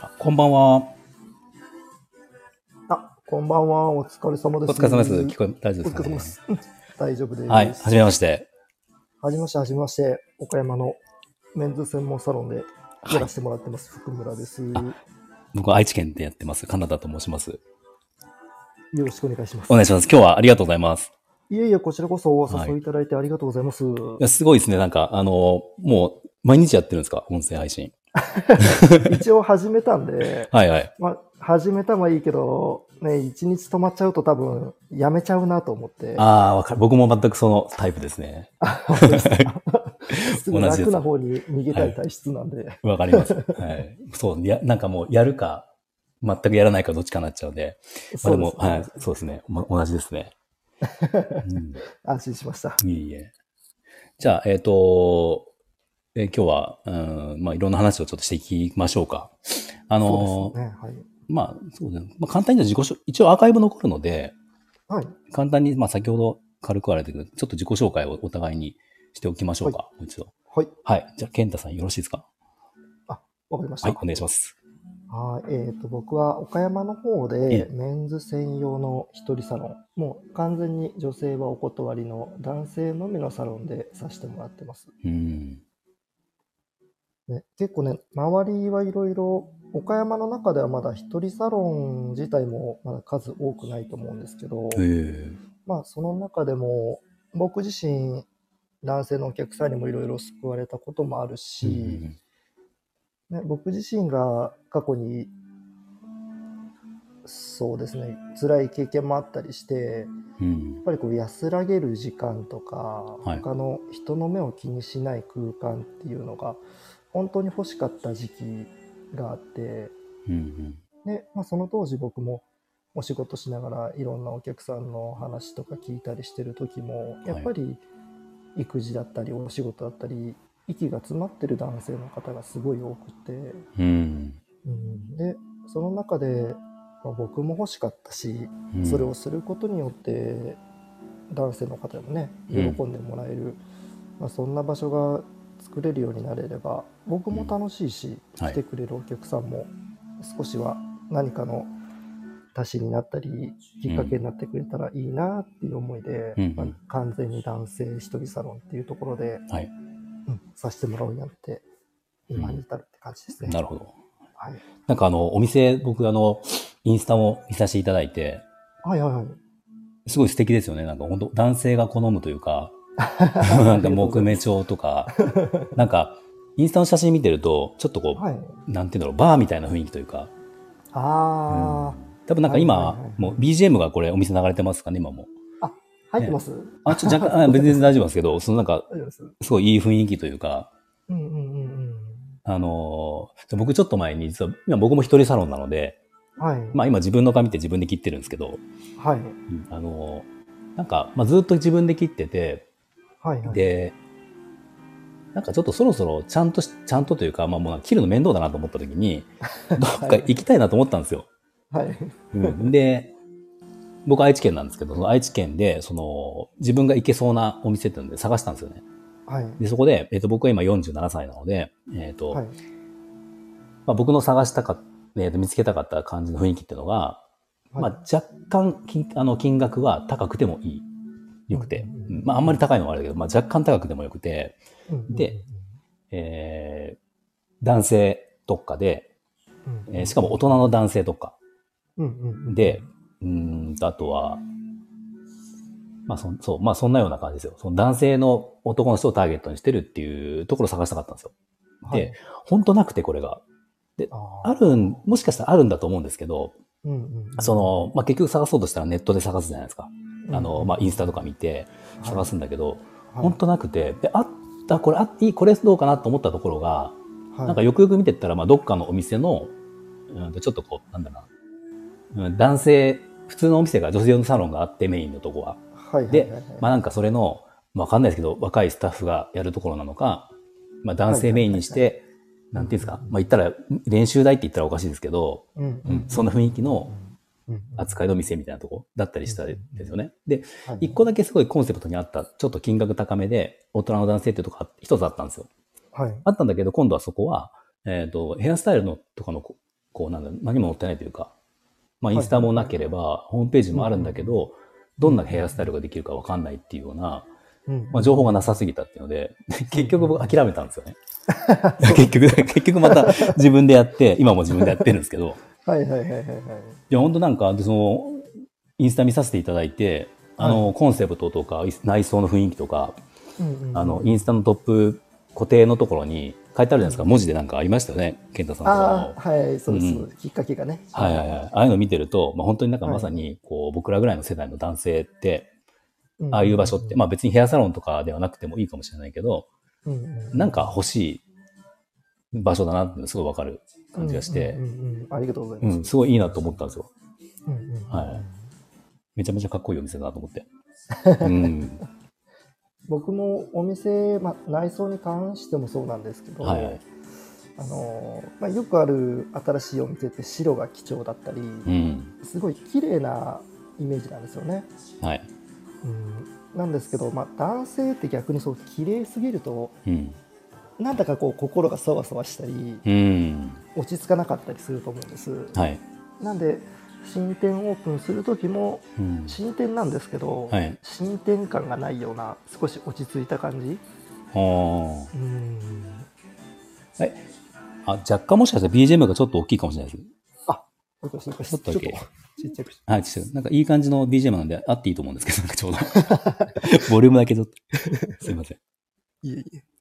あこんばんは。あ、こんばんは。お疲れ様です。お疲れ様です。聞こえ、大丈夫ですか、ね、大丈夫です。はい。はじめまして。はじめまして、はじめまして。岡山のメンズ専門サロンでやらせてもらってます、福村です。よ僕は愛知県でやってます。カナダと申します。ろしくお願いします。お願いします。今日はありがとうございます。いえいえ、こちらこそお誘いいただいてありがとうございます。いや、すごいですね。なんか、あの、もう、毎日やってるんですか？音声配信。一応始めたんで、はいはい。まあ、始めたはいいけど、ね、一日止まっちゃうと多分、やめちゃうなと思って。ああ、わかる。僕も全くそのタイプですね。すぐ 楽な方に逃げたい体質なんで。わかります。はい。そう、や、なんかもう、やるか、全くやらないかどっちかになっちゃうんで。まあでも、そうですねはい。そうですね。ま、同じですね。うん安心しました。いえいえ。じゃあ、えっ、と、えー今日は、うん、まあ、いろんな話をちょっとしていきましょうか。あの。はい。まあ、そうですね。まあ、簡単に自己紹一応アーカイブ残るので、はい。簡単に、まあ、先ほど軽くあれだけど、ちょっと自己紹介をお互いにしておきましょうか。もう一度。はい。はい。じゃあ、健太さんよろしいですか？わかりました。はい、お願いします。はい、えっ、と、僕は岡山の方えでメンズ専用の一人サロン、もう完全に女性はお断りの男性のみのサロンでさせてもらってます。うん。ね、結構ね、周りはいろいろ、岡山の中ではまだ一人サロン自体もまだ数多くないと思うんですけど、ええ。まあその中でも僕自身、男性のお客さんにもいろいろ救われたこともあるし、うんね、僕自身が過去にそうですね辛い経験もあったりしてうん。やっぱりこう安らげる時間とか、はい。他の人の目を気にしない空間っていうのが本当に欲しかった時期があってうんで、まあ、その当時僕もお仕事しながらいろんなお客さんの話とか聞いたりしてる時もやっぱり育児だったりお仕事だったり息が詰まってる男性の方がすごい多くて。うん。うん、でその中で、まあ、僕も欲しかったし、うん。それをすることによって男性の方にもね喜うん。んでもらえる、まあ、そんな場所が作れるようになれれば僕も楽しいし、うんはい来てくれるお客さんも少しは何かの足しになったりきっかけになってくれたらいいなっていう思いで、うんまあ完全に男性一人サロンっていうところで、はい。うんさせてもらうようになって今に至るって感じですね。なるほど。はい、なんかあの、お店、僕あの、インスタも見させていただいて、はいはいはいすごい素敵ですよね。なんか本当男性が好むというか、なんか木目調とか、なんか、インスタの写真見てると、ちょっとこう、はい。なんていうんだろう、バーみたいな雰囲気というか、あ多分なんか今、はいはいはいはいもう BGM がこれお店流れてますかね、今も。あ、入ってます、あ、ちょ、若干、あ別に大丈夫ですけど、そのなんか、す。すごいいい雰囲気というか、うんうんうんうん。あのー僕ちょっと前に、実は、今僕も一人サロンなので、はい。まあ今自分の髪って自分で切ってるんですけど、はい。うんあのーなんか、まあずっと自分で切ってて、はいはい。で、なんかちょっとそろそろちゃんとし、ちゃんとというか、まあもう切るの面倒だなと思った時に、どっか行きたいなと思ったんですよ。はい。うん、で、僕愛知県なんですけど、その愛知県で、その、自分が行けそうなお店っていうので探したんですよね。はい。で、そこで、えっ、と、僕は今47歳なので、えっ、と、はい。まあ、僕の探したかっえーと見つけたかった感じの雰囲気っていうのが、まあ、若干金あの金額は高くてもいい。よくて。まあ、あんまり高いのはあれだけど、まあ、若干高くてもよくて、うんで、えー男性特化で、うんえーしかも大人の男性特化で、うーんと、あとは、まあそ、そう、まあそんなような感じですよ。その男性の男の人をターゲットにしてるっていうところを探したかったんですよ。はいで、本当なくてこれが。ああるん、もしかしたらあるんだと思うんですけど、ーうんうんうんその、まあ、結局探そうとしたらネットで探すじゃないですか。あの、まあ、インスタとか見て探すんだけど、はい。本当なくて、で、あった、これ、あいい、これどうかなと思ったところが、はい。なんかよくよく見てったら、まあ、どっかのお店の、うんと、ちょっとこう、なんだろうな、うん、男性、普通のお店が女性用のサロンがあって、メインのとこは。でまあ、なんかそれの、まあわかんないですけど、若いスタッフがやるところなのか、まあ、男性メインにして、なんていうんですか、まあ、言ったら、練習台って言ったらおかしいですけど、うん。うんそんな雰囲気の扱いの店みたいなとこ？だったりしたんですよね。で、はい一個だけすごいコンセプトにあった、ちょっと金額高めで、大人の男性っていうとこが一つあったんですよ。はい。あったんだけど、今度はそこは、えっ、と、ヘアスタイルのとかのこ、こうなんだ、何も載ってないというか、まあ、インスタもなければ、ホームページもあるんだけど、どんなヘアスタイルができるかわかんないっていうような、うんまあ、情報がなさすぎたっていうので、結局僕諦めたんですよね。結局、結局また自分でやって、今も自分でやってるんですけど、はいはいはいはいはい。いや、本当なんか、でその、インスタ見させていただいて、あの、コンセプトとか、内装の雰囲気とか、うんうんうんあの、インスタのトップ固定のところに書いてあるじゃないですか。文字でなんかありましたよね。健太さんあのあ、はい、そうです、うんきっかけがね。はいはいはい。ああいうの見てると、まあ、本当になんかまさに、こう、僕らぐらいの世代の男性って、うんああいう場所って、まあ別にヘアサロンとかではなくてもいいかもしれないけど、うんうんなんか欲しい場所だなってすごいわかる感じがしてありがとうございます。うん、すごいいいなと思ったんですよ。うんうんうんはいめちゃめちゃかっこいいお店だなと思って。うん。僕もお店、まあ、内装に関してもそうなんですけど、はいはい。あのまあ、よくある新しいお店って白が貴重だったり、うん。すごい綺麗なイメージなんですよね。はい。うん、なんですけど、まあ、男性って逆にそう綺麗すぎるとうん。なんだかこう心がそわそわしたりうん。落ち着かなかったりすると思うんです。はい。なんで新店オープンする時もうん。新店なんですけど、はい。新店感がないような少し落ち着いた感じ。あうんあ。え、あ、若干もしかしたら BGM がちょっと大きいかもしれないです。よかったよかったちょっとだけちょっとちっちゃくはい、ちょっとなんかいい感じの BGM なんであっていいと思うんですけど、なんかちょうど。ボリュームだけちょっと。すいません。いえいえ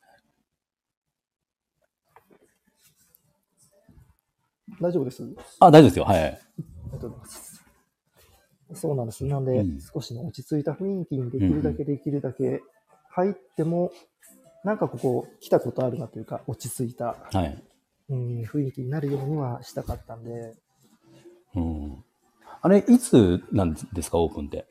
大丈夫です？あ、大丈夫ですよ。はいはい。ありがとうございます。そうなんです。なんで、うん少しの落ち着いた雰囲気にできるだけできるだけ入っても、なんかここ来たことあるなというか、落ち着いた、はい。うん、雰囲気になるようにはしたかったんで、うん。あれ、いつなんですか、オープンって。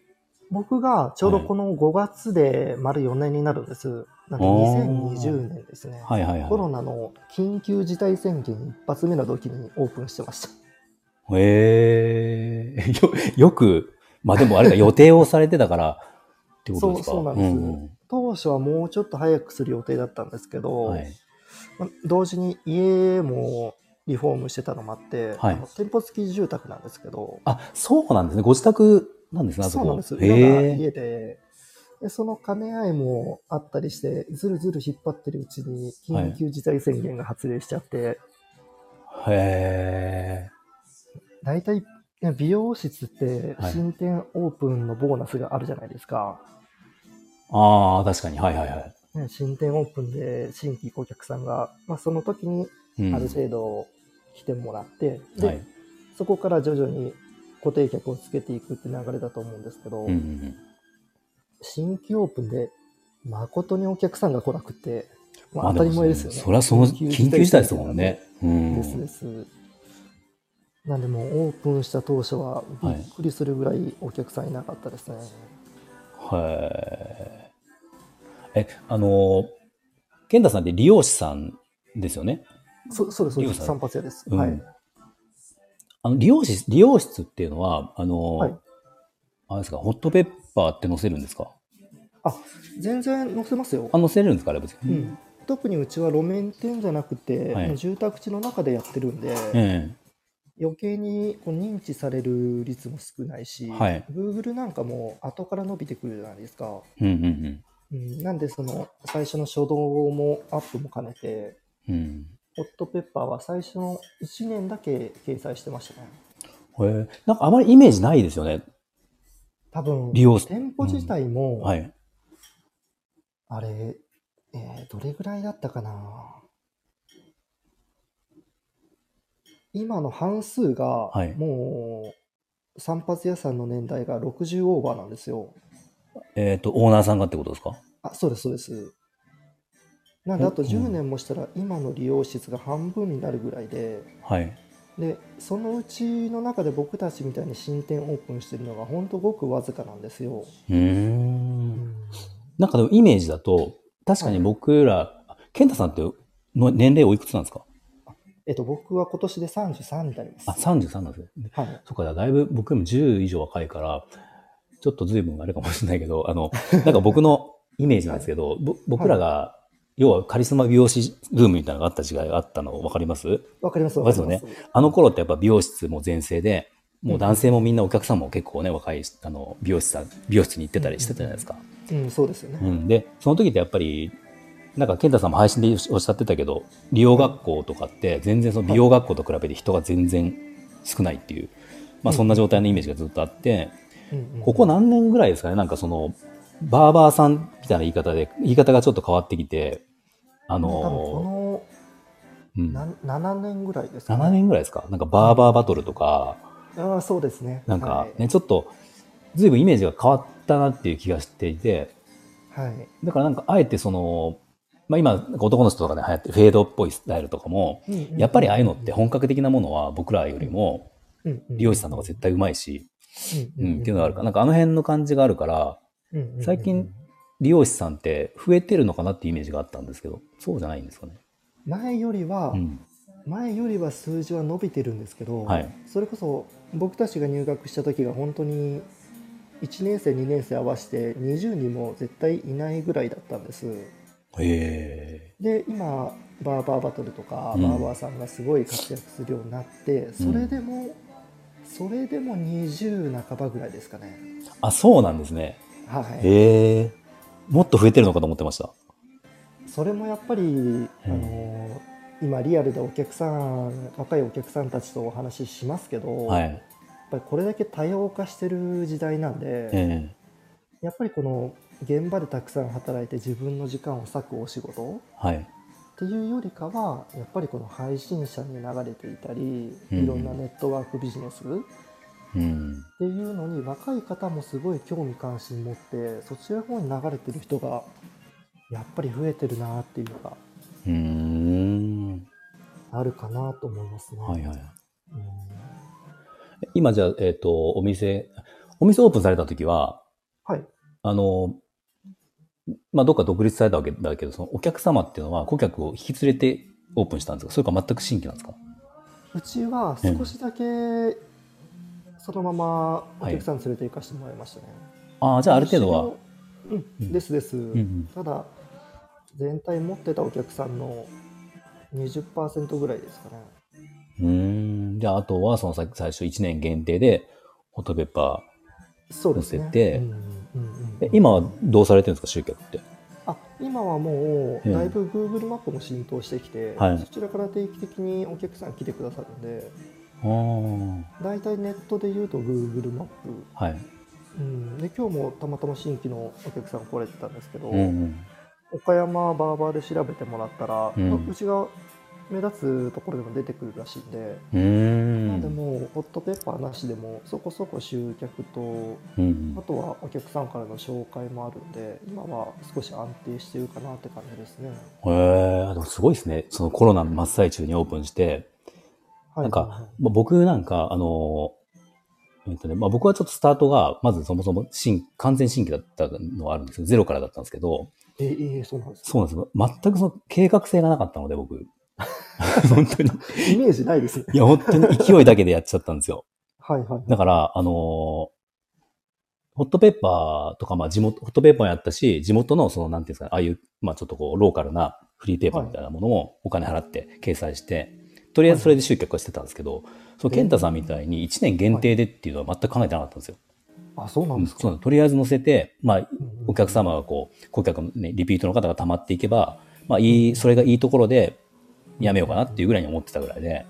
僕がちょうどこの5月で丸4年になるんです。なんでおー2020年ですね。はいはいコロはナの緊急事態宣言一発目の時にオープンしてました。い。へ えよ、よく、まあでもあれが予定をされてたからってことですか？そうそうなんですん当初はもうちょっと早くする予定だったんですけど、うんはい。ま同時に家もリフォームしてたのもあって、はいあの店舗付き住宅なんですけど、あ、そうなんですね。ご自宅なんですね、あそこ。そうなんです。家でで、その兼ね合いもあったりして、ずるずる引っ張ってるうちに緊急事態宣言が発令しちゃって、へえ。大体、ね、美容室ってはい新店オープンのボーナスがあるじゃないですか。ああ、確かに。はいはいはい。ね、新店オープンで新規お客さんが、まあ、その時にうんある程度来てもらって、ではい。そこから徐々に固定客をつけていくって流れだと思うんですけど、うんうんうん新規オープンで誠にお客さんが来なくて、まあ、まあ当たり前ですよね。それはその緊急事態ですもんね。うん。ですです。なんでもうオープンした当初はびっくりするぐらいお客さんいなかったですね。はい。え、あの、健太さんって理容師さんですよね？そそうです、そうです。散髪屋です。うんはい。あの、理容師、理容室っていうのは、あの、はいあれですか、ホットペッパーって載せるんですか？あ、全然載せますよあ、。載せれるんですか？あれ別に。うん。特にうちは路面店じゃなくて、はい住宅地の中でやってるんで、え余計にこう認知される率も少ないし、はい Google なんかも後から伸びてくるじゃないですか。えうんうんうん、なんでその最初の初動もアップも兼ねて、うん。うん。ホットペッパーは最初の1年だけ掲載してましたね。へえなんかあまりイメージないですよね。多分、利用店舗自体も、はい。あれ、えーどれぐらいだったかな。今の半数がはい、もう、散髪屋さんの年代が60オーバーなんですよ。えっ、と、オーナーさんがってことですか？あ、そうです、そうです。なんで、あとうん10年もしたら、今の利用室が半分になるぐらいで、はい。で、そのうちの中で僕たちみたいに新店オープンしてるのが、本当ごくわずかなんですよ。うーん。なんかでもイメージだと、確かに僕ら、健太さんっての年齢おいくつなんですか？えっと、僕は今年で33になります。あ、33なんですね。はい。そっか、だいぶ僕よりも10以上若いから、ちょっと随分あれかもしれないけど、あの、なんか僕のイメージなんですけど、ぼ僕らが要はカリスマ美容師ブームみたいなのがあった時代があったの分かります？わかります。わかりますよね。あの頃ってやっぱ美容室も全盛で、もう男性もみんなお客さんも結構ね、若いあの美容師さん、美容室に行ってたりしてたじゃないですか。うん、そうですよね。うん、で、その時ってやっぱり、なんか健太さんも配信でおっしゃってたけど、美容学校とかって全然その美容学校と比べて人が全然少ないっていう、まあそんな状態のイメージがずっとあって、うんうん。ここ何年ぐらいですかね、なんかその、バーバーさんみたいな言い方で、言い方がちょっと変わってきて、あの、こうん、のな7年ぐらいですか、ね。7年ぐらいですか？なんかバーバーバトルとか、ああ、そうですね。なんかはいね、ちょっと、ずいぶんイメージが変わったなっていう気がしていて、はい。だからなんかあえてその、まあ今、男の人とかで流行ってるフェードっぽいスタイルとかも、やっぱりああいうのって本格的なものは僕らよりも美容師さんの方が絶対うまいし、うん、っていうのがあるから、なんかあの辺の感じがあるから、最近美容師さんって増えてるのかなっていうイメージがあったんですけど、そうじゃないんですかね。前よりは、うん。前よりは数字は伸びてるんですけど、はい。それこそ僕たちが入学した時が本当に1年生2年生合わせて20人も絶対いないぐらいだったんです。へで今バーバーバトルとか、うん。バーバーさんがすごい活躍するようになってそれでも、それでも20半ばぐらいですかね。ーあ、そうなんですね。はいへえ。もっと増えてるのかと思ってました。それもやっぱり、あの今リアルでお客さん若いお客さんたちとお話ししますけど、やっはい。ぱりこれだけ多様化してる時代なんで、えやっぱりこの現場でたくさん働いて自分の時間を割くお仕事えはい。っていうよりかはやっぱりこの配信者に流れていたり、うんいろんなネットワークビジネスっうん。ていうのに若い方もすごい興味関心持ってそちらの方に流れてる人がやっぱり増えてるなっていうのがうーん。あるかなと思いますね。はいはい。うん今じゃあ、えっ、と、お店、お店オープンされた時は、はい。あの、まあ、どっか独立されたわけだけど、そのお客様っていうのは顧客を引き連れてオープンしたんですか？それか全く新規なんですか？うちは少しだけそのままお客さん連れて行かせてもらいましたね。ああ、じゃあある程度は。うん、うん。ですです、んただ全体持ってたお客さんの20%ぐらいですかね。うーん。じゃあ、あとは、そのさ最初1年限定で、ホットペッパそうですね。乗せて。うんうん今はどうされてるんですか集客って？あ今はもええ。うだいぶ Google マップも浸透してきて、はい。そちらから定期的にお客さん来てくださるんであ大体ネットで言うと Google マップ、あ。はい。うん、で今日もたまたま新規のお客さん来れてたんですけど、うんうん。岡山バーバーで調べてもらったら、うんまあうちが目立つところでも出てくるらしいんで、うーまあでん。もホットペッパーなしでもそこそこ集客とうんあとはお客さんからの紹介もあるんで今は少し安定してるかなって感じですね。へえ、でもすごいですね。そのコロナの真っ最中にオープンして、はい、なんかまあ、僕なんか、あの、えっとね、まあ、僕はちょっとスタートが、まずそもそも新、完全新規だったのはあるんですけど、ゼロからだったんですけど、えええそうなんですそうなんですよ。全くその計画性がなかったので、僕。本当に。イメージないですね。いや、本当に勢いだけでやっちゃったんですよ。はいはい。だから、あのーホットペッパーとか、まあ地元、ホットペッパーやったし、地元のその、なんていうんですかね、ああいう、まあちょっとこう、ローカルなフリーペーパーみたいなものをお金払って掲載して、とりあえずそれで集客はしてたんですけど、その健太さんみたいに1年限定でっていうのは全く考えてなかったんですよ。あ、そうなんですか？そうとりあえず載せて、まあ、お客様がこう、顧客のね、リピートの方が溜まっていけば、まあいい、それがいいところでやめようかなっていうぐらいに思ってたぐらいで、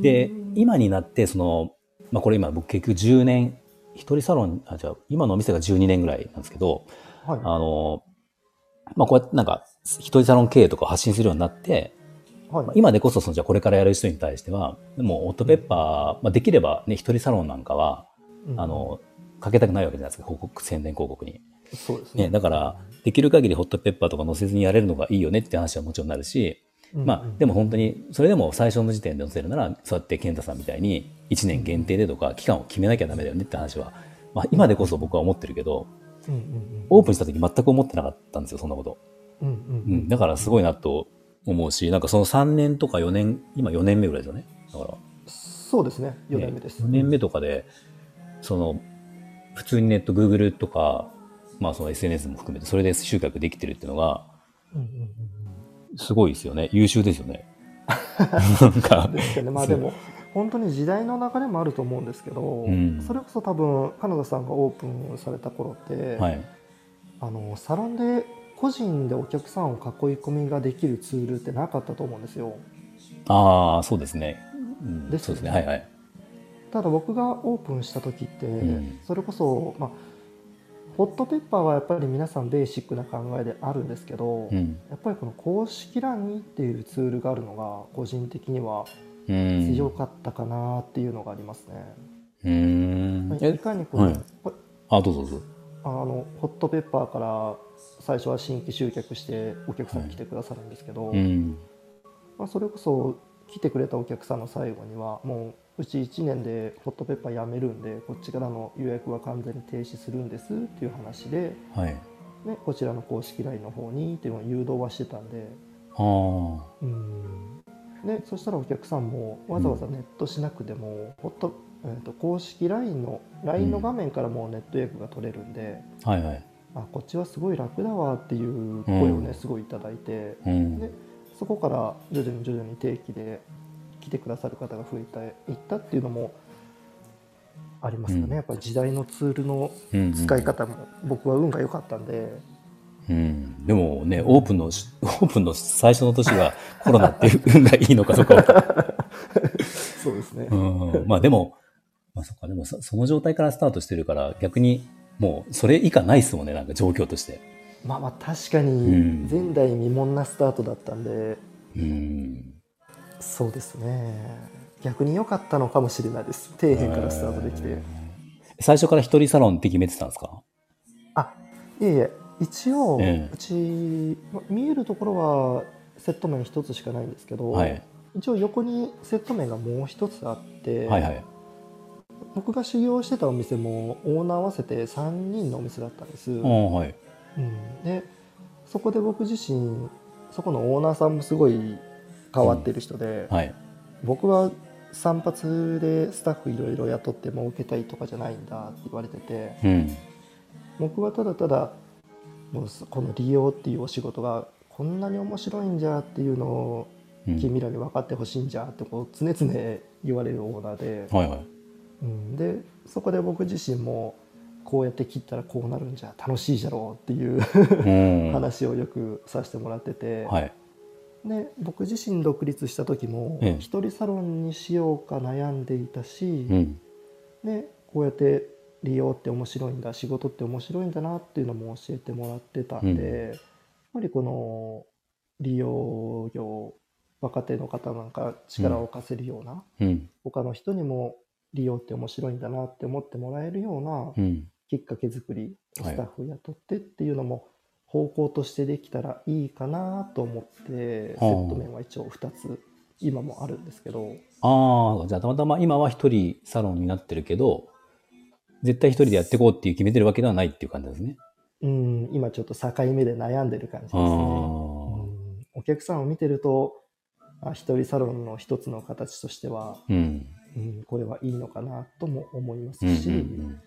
で、今になって、その、まあこれ今僕結局10年、一人サロン、あ、じゃあ今のお店が12年ぐらいなんですけど、はい。あの、まあこうやってなんか、一人サロン経営とかを発信するようになって、はいまあ今でこそそのじゃあこれからやる人に対しては、もうオットペッパー、まあできればね、一人サロンなんかは、うんあの、かけたくないわけじゃないですか、広告、宣伝広告に。そうですね。ね、だから、できる限りホットペッパーとか載せずにやれるのがいいよねって話はもちろんなるし、うんまあ、でも本当に、それでも最初の時点で載せるなら、そうやって健太さんみたいに、1年限定でとか、期間を決めなきゃダメだよねって話は、まあ、今でこそ僕は思ってるけど、うんうんうんオープンした時全く思ってなかったんですよ、そんなこと。うんうんううんん、だからすごいなと思うし、なんかその3年とか4年、今4年目ぐらいですよね。だから、そうですね。4年目です。4年目とかで、その、普通にネット、Google とか、まあその SNS も含めて、それで集客できてるっていうのが、すごいですよね。優秀ですよね。なんかうん、ですけどね、まあでも、本当に時代の流れもあると思うんですけど、んそれこそ多分、カナダさんがオープンされた頃って、はい。あのサロンで個人でお客さんを囲い込みができるツールってなかったと思うんですよ。ああ、そうですね。うん、ですよねそうですね。はいはい。ただ僕がオープンした時って、んそれこそ、まあ、ホットペッパーはやっぱり皆さんベーシックな考えであるんですけど、うん。やっぱりこの公式 LINE っていうツールがあるのが個人的にはうん。強かったかなっていうのがありますね。うーん。いえ、かにこう、はいこあ、どうぞどうぞ。あのホットペッパーから最初は新規集客してお客さん来てくださるんですけど、うん。まあ、それこそ来てくれたお客さんの最後にはもううち1年でホットペッパーやめるんでこっちからの予約は完全に停止するんですっていう話で、はい。ね、こちらの公式 LINE の方にっていうのを誘導はしてたんでああ。うんでそしたらお客さんもわざわざネットしなくても、ホットえー、と公式 LINE の LINE の画面からもうネット予約が取れるんで、はいはい。あこっちはすごい楽だわっていう声をね、うんすごいいただいて。うん。でそこから徐々に徐々に定期で来てくださる方が増えていったっていうのもありますかね、うんやっぱり時代のツールのうん使い方も僕は運が良かったんで、うん。でもね、オープンのし、オープンの最初の年がコロナっていう運がいいのかどうか そうですね、うん。まあでも、まあそっか、でもそその状態からスタートしてるから、逆にもうそれ以下ないっすもんね、なんか状況として。まあまあ確かうん。に前代未聞なスタートだったんで、うん。そうですね。逆に良かったのかもしれないです。底辺からスタートできて、最初から一人サロンって決めてたんですか？あいえいえ。一応、ええ。うちま見えるところはセット面一つしかないんですけど、はい。一応横にセット面がもう一つあって、はいはい。僕が修行してたお店もオーナー合わせて3人のお店だったんです、はい。うんでそこで僕自身そこのオーナーさんもすごい変わってる人で、はい。僕は散髪でスタッフいろいろ雇って儲けたいとかじゃないんだって言われててうん。僕はただただもうこの利用っていうお仕事がこんなに面白いんじゃっていうのをうん君らに分かってほしいんじゃってこう常々言われるオーナーで、はいはい。うん、でそこで僕自身もこうやって切ったらこうなるんじゃ楽しいじゃろうっていううん。話をよくさせてもらってて、はい。で僕自身独立した時もええ一人サロンにしようか悩んでいたし、うん。でこうやって利用って面白いんだ仕事って面白いんだなっていうのも教えてもらってたんで、うんやっぱりこの利用業若手の方なんか力を貸せるような、うん。他の人にも利用って面白いんだなって思ってもらえるようなうん。きっかけ作りはいスタッフ雇ってっていうのも方向としてできたらいいかなと思ってセはあット面は一応2つ今もあるんですけどああ、じゃあたまたま今は一人サロンになってるけど、絶対一人でやっていこうっていう決めてるわけではないっていう感じですね。うん今ちょっと境目で悩んでる感じですあね。あ。うんお客さんを見てるとあ一人サロンの一つの形としては、うん。うん、これはいいのかなとも思いますうん。し、うん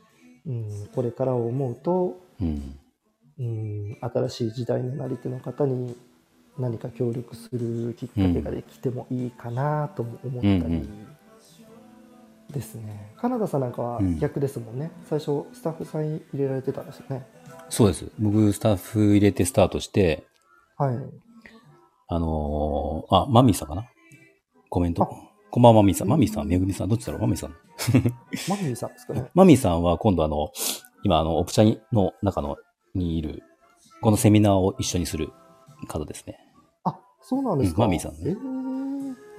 これからを思うと、うん。うん、新しい時代のなり手の方に何か協力するきっかけができてもいいかなとも思ったりですね。カナダさんなんかはうん逆ですもんね。最初スタッフさん入れられてたんですよね。そうです。僕、スタッフ入れてスタートして、はい。あのーあ、マミーさんかな？コメント？あ。こんばんは、マミーさん。マミーさん、めぐみさん、どっちだろう？マミーさん。マミーさんですかね。マミーさんは今度あの、今あの、オプチャの中の、にいる、このセミナーを一緒にする方ですね。あ、そうなんですか。うんマミーさんねえー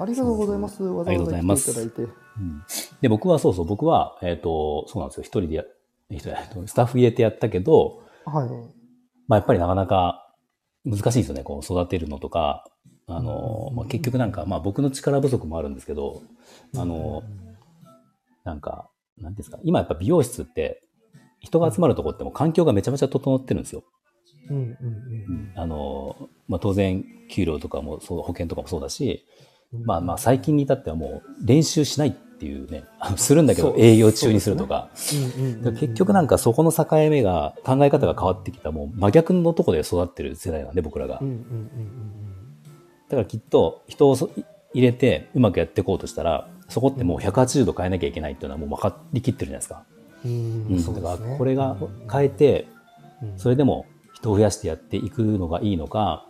ありがとうございます。わざありがとうござ来てすいただいて。うんで、僕はそうそう、僕は、えっ、と、そうなんですよ。一人でや、一人スタッフ入れてやったけど、はい。まあやっぱりなかなか難しいんですよね。こう育てるのとか、あの、まあ、結局なんか、まあ僕の力不足もあるんですけど、あの、なんか、なんですか、今やっぱ美容室って、人が集まるとこっても環境がめちゃめちゃ整ってるんですよ。うんうんうんあの、まあ当然、給料とかもそう、保険とかもそうだし、うん。まあまあ最近に至ってはもう練習しないっっていうね、するんだけど営業中にするとか。結局なんかそこの境目が、考え方が変わってきた、もう真逆のとこで育ってる世代なんで、僕らが。だからきっと人を入れてうまくやっていこうとしたら、そこってもう180度変えなきゃいけないっていうのはもう分かりきってるじゃないですか。うん、だからこれが変えて、それでも人を増やしてやっていくのがいいのか、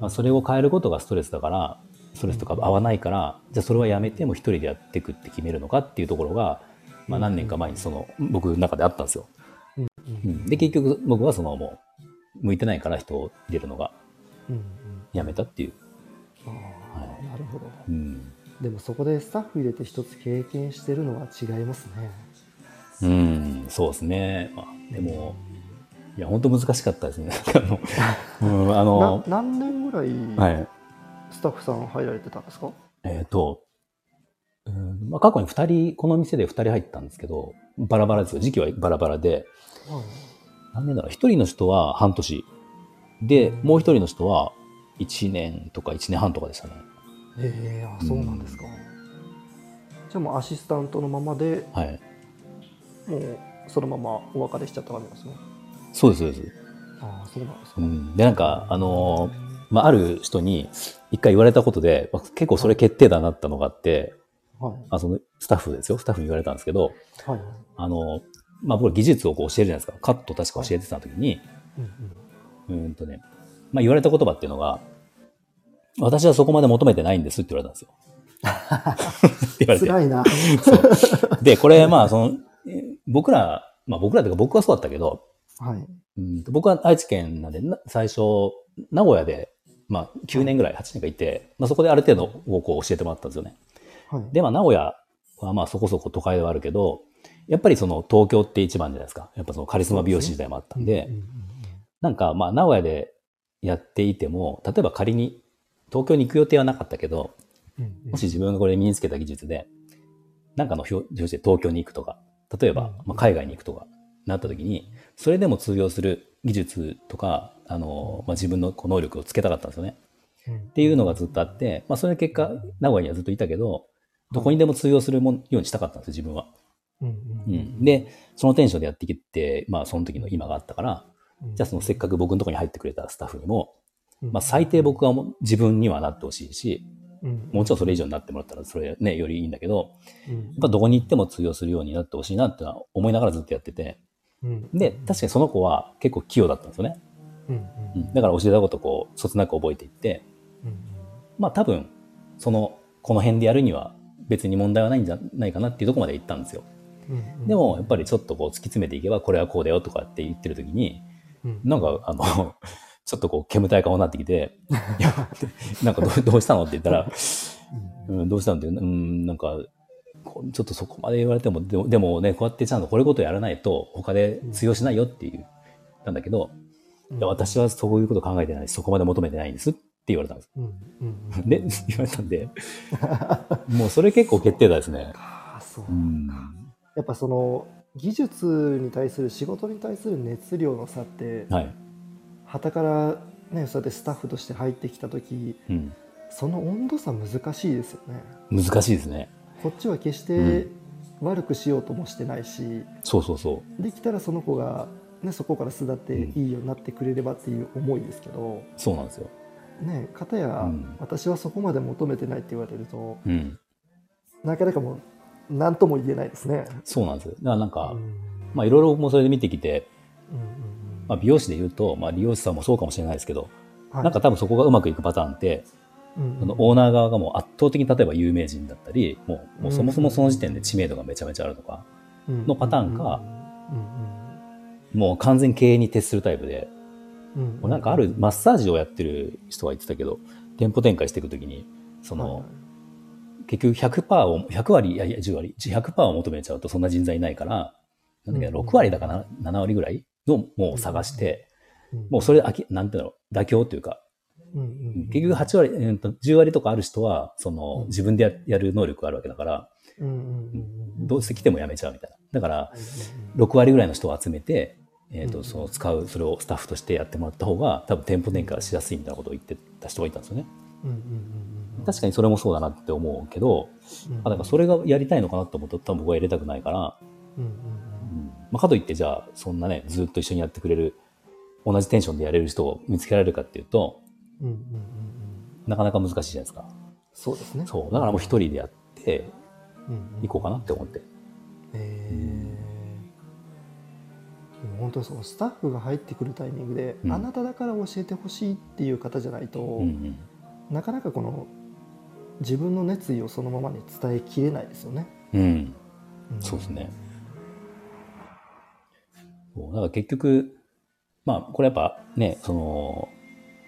まあ、それを変えることがストレスだからストレスとか合わないから、じゃあそれはやめても一人でやっていくって決めるのかっていうところが、まあ、何年か前にその僕の中であったんですよ。うん、で結局僕はそのもう向いてないから人を入れるのがやめたっていう。あはい、なるほど、うん、でもそこでスタッフ入れて一つ経験してるのは違いますね。うん、そうですね。まあ、でも、いや、本当難しかったですね。あの、うん、あの何年ぐらい、はい、スタッフさん入られてたんですか？えっ、ー、と、うんまあ、過去に2人、この店で2人入ったんですけど、バラバラですよ。時期はバラバラで。はい、何年だろう。1人の人は半年。で、うん、もう1人の人は1年とか1年半とかでしたね。へえー、あ、そうなんですか。うん、じゃあもうアシスタントのままで、はい、もうそのままお別れしちゃった感じですね。そうです、そうです。ああ、そうなんですか。うん、で、なんか、あのーまあ、ある人に一回言われたことで、まあ、結構それ決定打になったのがあって、はい、あそのスタッフですよ、スタッフに言われたんですけど、はい、あの、まあ、僕は技術をこう教えるじゃないですか。カット確か教えてた時に、うん、うんとね、まあ、言われた言葉っていうのが、私はそこまで求めてないんですって言われたんですよ。っ て言われて。辛いな。で、これ、まあ、その、僕ら、まあ僕らというか僕はそうだったけど、はい、うん僕は愛知県なんで、最初、名古屋でまあ、9年ぐらい、8年かいて、まあ、そこである程度をこう教えてもらったんですよね。はい、で、まあ、名古屋はまあそこそこ都会ではあるけど、やっぱりその東京って一番じゃないですか。やっぱそのカリスマ美容師時代もあったんで、なんかまあ名古屋でやっていても、例えば仮に東京に行く予定はなかったけど、もし自分がこれ身につけた技術で、なんかの表示で東京に行くとか、例えばまあ海外に行くとかなった時に、それでも通用する技術とか、あの、まあ、自分のこう能力をつけたかったんですよね。っていうのがずっとあって、まあ、それ結果、名古屋にはずっといたけど、どこにでも通用するもようにしたかったんですよ、自分は。うん、で、そのテンションでやってきて、まあ、その時の今があったから、じゃあそのせっかく僕のところに入ってくれたスタッフにも、まあ、最低僕は自分にはなってほしいし、もちろんそれ以上になってもらったらそれね、よりいいんだけど、やっぱどこに行っても通用するようになってほしいなって思いながらずっとやってて、で、確かにその子は結構器用だったんですよね。だから教えたことこう、そつなく覚えていって、まあ多分、その、この辺でやるには別に問題はないんじゃないかなっていうとこまで行ったんですよ。でも、やっぱりちょっとこう突き詰めていけば、これはこうだよとかって言ってる時に、うん、なんか、あの、ちょっとこう、煙たい顔になってきて、いや、なんかどどうしたのって言ったら、うん、どうしたのって、うん、なんか、ちょっとそこまで言われても、でもでもね、こうやってちゃんとこれことやらないと、他で通用しないよっていう、なんだけど、うん、私はそういうこと考えてないし、そこまで求めてないんですって言われたんです。うんうん、で、言われたんで、もうそれ結構決定だですね。あそう、うん、やっぱその、技術に対する、仕事に対する熱量の差って、はい。たからね、そうやってスタッフとして入ってきた時、うん、その温度差難しいですよね。難しいですね。こっちは決して悪くしようともしてないし、うん、そうそうそうできたらその子が、ね、そこから巣立っていいようになってくれればっていう思いですけど、そうなんですよ。ね、かたや、うん、私はそこまで求めてないって言われると、うん、なかなかもう何とも言えないですね。そうなんです。だからなんか、まあいろいろもそれで見てきて、うんうんうん。まあ、美容師で言うと、まあ、利用師さんもそうかもしれないですけど、はい、なんか多分そこがうまくいくパターンってそのオーナー側がもう圧倒的に例えば有名人だったり、もうもうそもそもその時点で知名度がめちゃめちゃあるとかのパターンか、もう完全経営に徹するタイプで、もうなんかあるマッサージをやってる人が言ってたけど、店舗展開していくときに、その、結局100%を、100割、いやいや10割、100%を求めちゃうとそんな人材いないから、なんだけど、6割だかな、7割ぐらいのもう探して、もうそれ、なんていうの、妥協というか、結局8割、えー、と10割とかある人は、その、自分でやる能力があるわけだから、どうせ来てもやめちゃうみたいな。だから、6割ぐらいの人を集めて、えっ、ー、と、その使う、それをスタッフとしてやってもらった方が、多分店舗展開しやすいみたいなことを言ってた人がいたんですよね。うんうんうんうん確かにそれもそうだなって思うけど、うんあだからそれがやりたいのかなと思うと多分僕は入れたくないから、うんうんうん。まあ、かといってじゃあそんなねずっと一緒にやってくれる同じテンションでやれる人を見つけられるかっていうとうんうんうんうん。なかなか難しいじゃないですか。そうですね。そう。だからもう一人でやってうんうん。いこうかなって思って。えー。でも本当にそうスタッフが入ってくるタイミングで、うん。あなただから教えてほしいっていう方じゃないと、うんうんなかなかこの自分の熱意をそのままに伝えきれないですよね。うんんそうですね。そうだから結局まあこれやっぱねその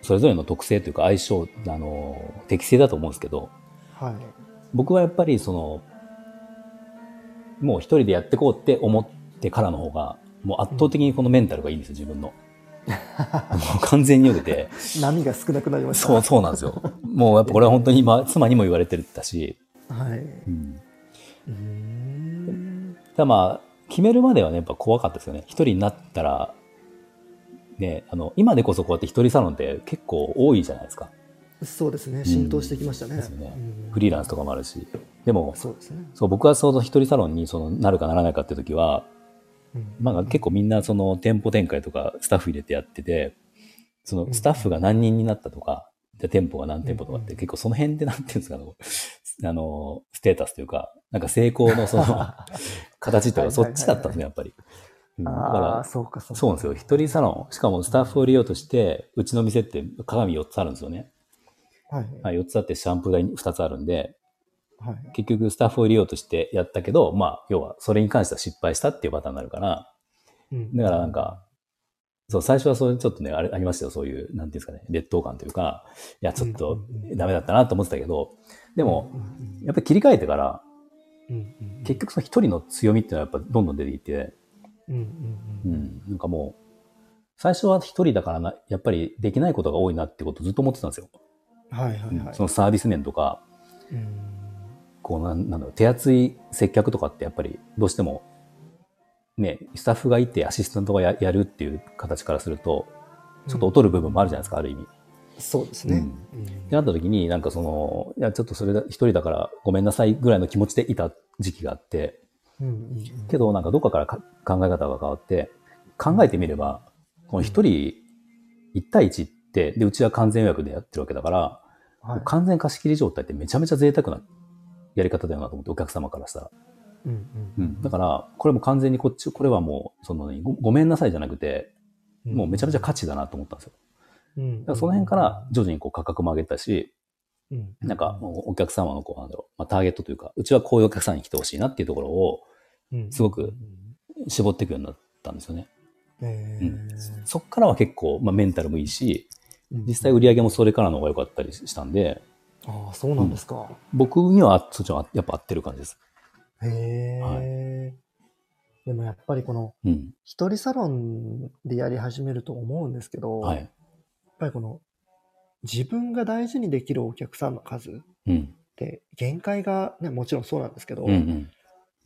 それぞれの特性というか相性あの適性だと思うんですけどはい。僕はやっぱりそのもう一人でやってこうって思ってからの方がもう圧倒的にこのメンタルがいいんですよ自分の。もう完全に良くて波が少なくなりました。そうそうなんですよ。もうやっぱこれは本当に今妻にも言われてたし、はい。うん、うーん。ただまあ決めるまではねやっぱ怖かったですよね。一人になったらねあの今でこそこうやって一人サロンって結構多いじゃないですか。そうですね。浸透してきましたね。ですよねうんフリーランスとかもあるし。でもそうですね。そう僕はその一人サロンにそのなるかならないかっていう時はうんまあ結構みんなその店舗展開とかスタッフ入れてやってて、そのスタッフが何人になったとか、じゃあ店舗が何店舗とかって結構その辺でなんていうんですか、あの、ステータスというか、なんか成功のその 形とかそっちだったんですね、やっぱり。うんだああ、から、そうか、そうか。そうなんですよ。一人サロン、しかもスタッフを利用として、うちの店って鏡4つあるんですよね。はい。はい、4つあってシャンプー台2つあるんで、はい。結局スタッフを利用としてやったけど、まあ、要はそれに関しては失敗したっていうパターンになるから、うん。だからなんか、そう、最初はそういうちょっとね、あれ、ありましたよ。そういう、なんていうんですかね、劣等感というか、いや、ちょっとダメだったなと思ってたけど、でも、うんやっぱり切り替えてから、結局その一人の強みっていうのはやっぱどんどん出てきて、うんなんかもう、最初は一人だからな、やっぱりできないことが多いなってことをずっと思ってたんですよ。はいはいはい。そのサービス面とか、うんこうなんだろう、手厚い接客とかってやっぱりどうしても、ね、スタッフがいてアシスタントがややるっていう形からすると、ちょっと劣る部分もあるじゃないですか、ある意味。そうですね。ってなった時に、なんかその、いや、ちょっとそれだ、一人だからごめんなさいぐらいの気持ちでいた時期があって、うんうんうんけどなんかどっかからか考え方が変わって、考えてみれば、この一人一対一って、で、うちは完全予約でやってるわけだから、はい完全貸し切り状態ってめちゃめちゃ贅沢なやり方だよなと思って、お客様からしたら。うんううん。ん。だから、これも完全にこっち、これはもう、そのね、ごごめんなさいじゃなくて、もうめちゃめちゃ価値だなと思ったんですよ。うんだからその辺から徐々にこう価格も上げたし、うん。なんかお客様のこうなんだろう、まあ、ターゲットというか、うちはこういうお客さんに来てほしいなっていうところをうん。すごく絞っていくようになったんですよね。えうん。ーそっからは結構、まあ、メンタルもいいし、うん。実際売り上げもそれからの方が良かったりしたんで、ああそうなんですか。僕にはそっちの方がやっぱ合ってる感じです。へえ。でもやっぱりこのうん。一人サロンでやり始めると思うんですけど、やっはい。ぱりこの自分が大事にできるお客さんの数っうん。て限界が、ね、もちろんそうなんですけど、うんうん。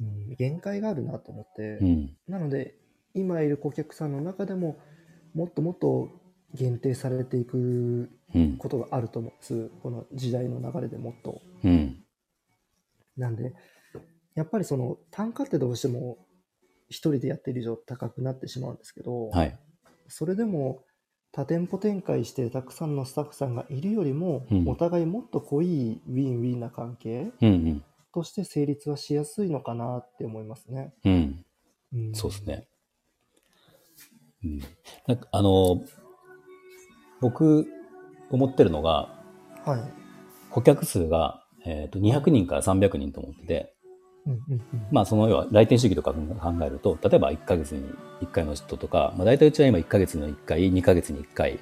うん限界があるなと思って、うん。なので今いる顧客さんの中でももっともっと限定されていくうん。ことがあると思うんですこの時代の流れでもっと。うん。なんでやっぱりその単価ってどうしても一人でやってる以上高くなってしまうんですけど、はい。それでも多店舗展開してたくさんのスタッフさんがいるよりも、うんお互いもっと濃いウィンウィンな関係うんとして成立はしやすいのかなって思いますね。うん。うん。うんそうですね。うん。なんかあの、僕、思ってるのが、はい。顧客数が、えー、と200人から300人と思ってて、うんうんうん。まあその要は来店主義とか考えると、例えば1ヶ月に1回の人とか、まあ大体うちは今1ヶ月に1回、2ヶ月に1回